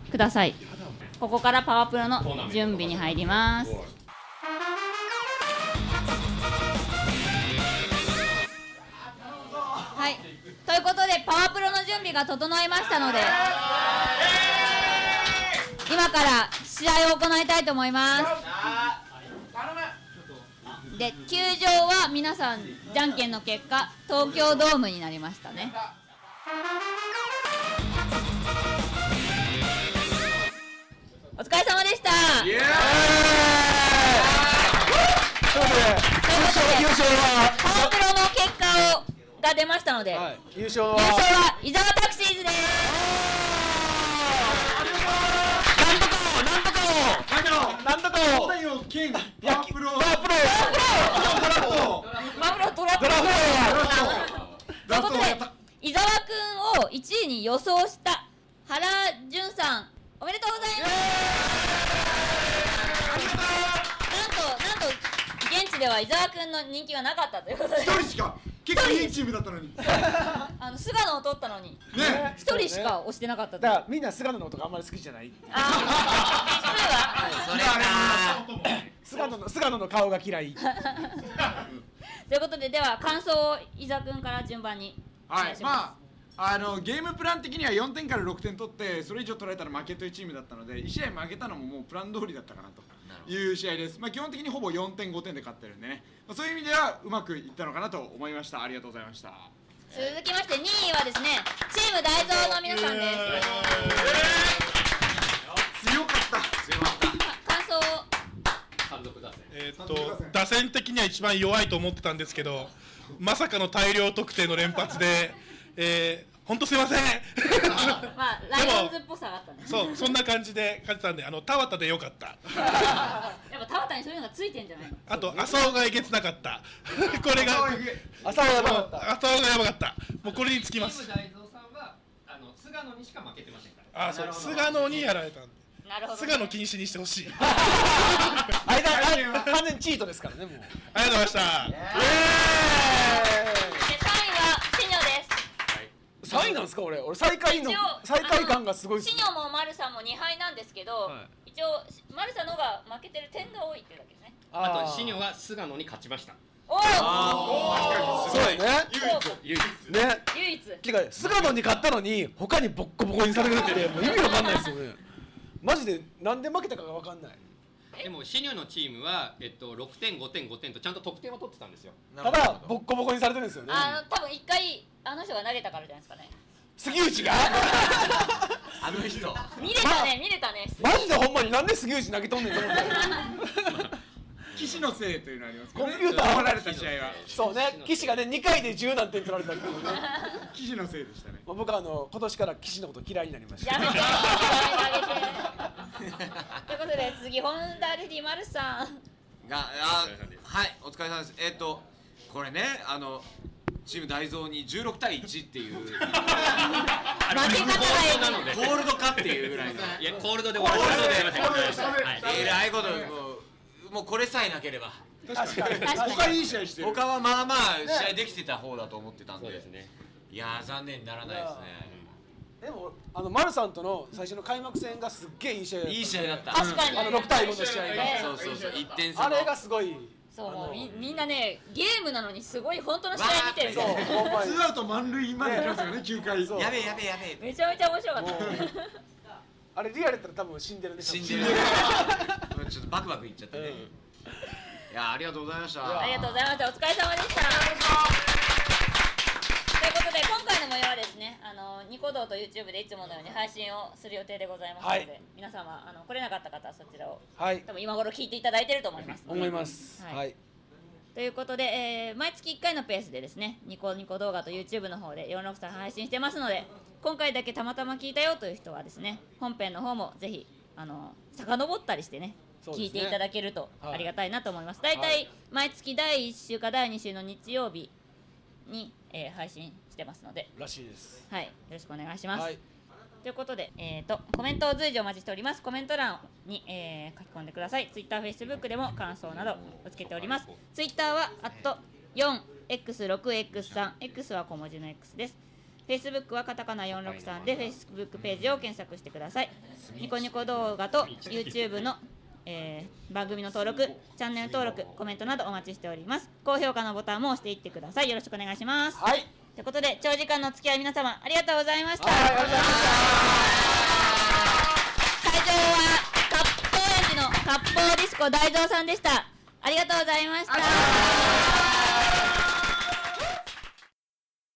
くださいここからパワープロの準備に入ります。はい。ということでパワープロの準備が整いましたので今から試合を行いたいと思います。で球場は皆さんじゃんけんの結果東京ドームになりましたねお疲れ様でした。イエーイ。ということで優勝は。パワープロの結果をが出ましたので、はい。優勝は。優勝は伊沢タクシーズですなんとかを。だよ剣パワワープロパワープロマグロトラップドラフトということで伊沢くんを。1位に予想した原潤さんおめでとうございます。なんとなんと現地では伊沢くんの人気がなかったということで。一人しか結構いいチームだったのに。あの菅野を取ったのに。ね。一人しか押してなかったとだからみんな菅野の音があんまり好きじゃない。あそれか菅野の菅野の顔が嫌い。ー ということででは感想を伊沢くんから順番にお願はいいします、まああのゲームプラン的には4点から6点取ってそれ以上取られたら負けというチームだったので1試合負けたのももうプラン通りだったかなという試合です、まあ、基本的にほぼ4点5点で勝ってるんでね、まあ、そういう意味ではうまくいったのかなと思いました。ありがとうございました。続きまして2位はですねチーム大蔵の皆さんです。強かった。感想を単独打線。えーっと打線的には一番弱いと思ってたんですけどまさかの大量得点の連発で、えー、本当すいません。まあライオンズっぽさがあったね。そうそんな感じで勝てたんであの田畑でよかった。やっぱ田畑にそういうのがついてんじゃないの？あと浅尾がえげつなかった。これが朝はやばかった。浅尾がやばかった。もうこれにつきます。あの菅野にしか負けてませんから。あそう菅野にやられたんで。なるほど、菅野禁止にしてほしい。あれだ完全にチートですからねもう。ありがとうございましたで3位はシニョです3位なんですか俺。俺最下位の最下位感がすごいっす。シニョもマルさんも2敗なんですけど、は一応マルさんの方が負けてる点が多いっていうだけですね。あとシニョは菅野に勝ちました。おおそうだね。唯一。ね。唯一。てか菅野に勝ったのに他にボッコボコにされるってもう意味わかんないですよね。マジでなんで負けたかがわかんないでもシニョのチームはえっと6点5点5点とちゃんと得点を取ってたんですよ。ただボッコボコにされてるんですよね。あの多分一回あの人が投げたからじゃないですかね。杉内が？あの人。見れたね見れたね。マジでほんまになんで杉内投げとんねんと思って。岸のせいというのありますコンピューター取ら。れた試合は。そうね。岸がね2回で10何点取られたっていうね岸のせいでしたね。まあ僕はあの今年から岸のこと嫌いになりました。やめてということで次ホンダレディマルさん。があはいお疲れ様です。えっ、とこれねあのチーム大蔵に16対1っていう。負け方がなので。コールドかっていうぐらいの。いやコールドで終わりえらいこともうもうこれさえなければ。確かに。他いい試合してる。他はまあまあ試合できてた方だと思ってたんで。そうですね。いやー残念にならないですねでもあの丸さんとの最初の開幕戦がすっげえいい試合だった。いい試合だった。確かに。あの6対5の試合が。ねそうそうそう。1点差。あのれがすごい。そうみみんなねゲームなのにすごい本当の試合見てる。そうツーアウト満塁まで来ましたよね9回。そう。やべえやべえやべえ。めちゃめちゃ面白かった。あれリアルやったら多分死んでるね死んでる。ちょっとバクバクいっちゃってね、いやーありがとうございました。ありがとうございました。お疲れ様でしたことで今回の模様はですねあのニコ動と YouTube でいつものように配信をする予定でございますので、はい。皆様あの来れなかった方はそちらをはい。多分今頃聞いていただいてると思います思います。はい。はい。ということで、えー毎月1回のペースでですねニコニコ動画と YouTube の方で463配信してますので今回だけたまたま聞いたよという人はですね本編の方もぜひあの遡ったりしてねね。聞いていただけるとはい。ありがたいなと思います、大体毎月第1週か第2週の日曜日に、えー配信してますので。らしいです。はい。よろしくお願いします、はい。ということで、えー、とコメントを随時お待ちしております。コメント欄に、えー書き込んでください。Twitter、Facebook でも感想などをつけております。Twitter は 4x6x3 X は小文字の X です。Facebook はカタカナ463で Facebook ページを検索してください。ニコニコ動画と YouTube の、えー番組の登録チャンネル登録コメントなどお待ちしております。高評価のボタンも押していってください。よろしくお願いします。はいということで長時間のお付き合い皆様ありがとうございました、ありがとうございました会場は割烹味の割烹ディスコ大蔵さんでした。ありがとうございました。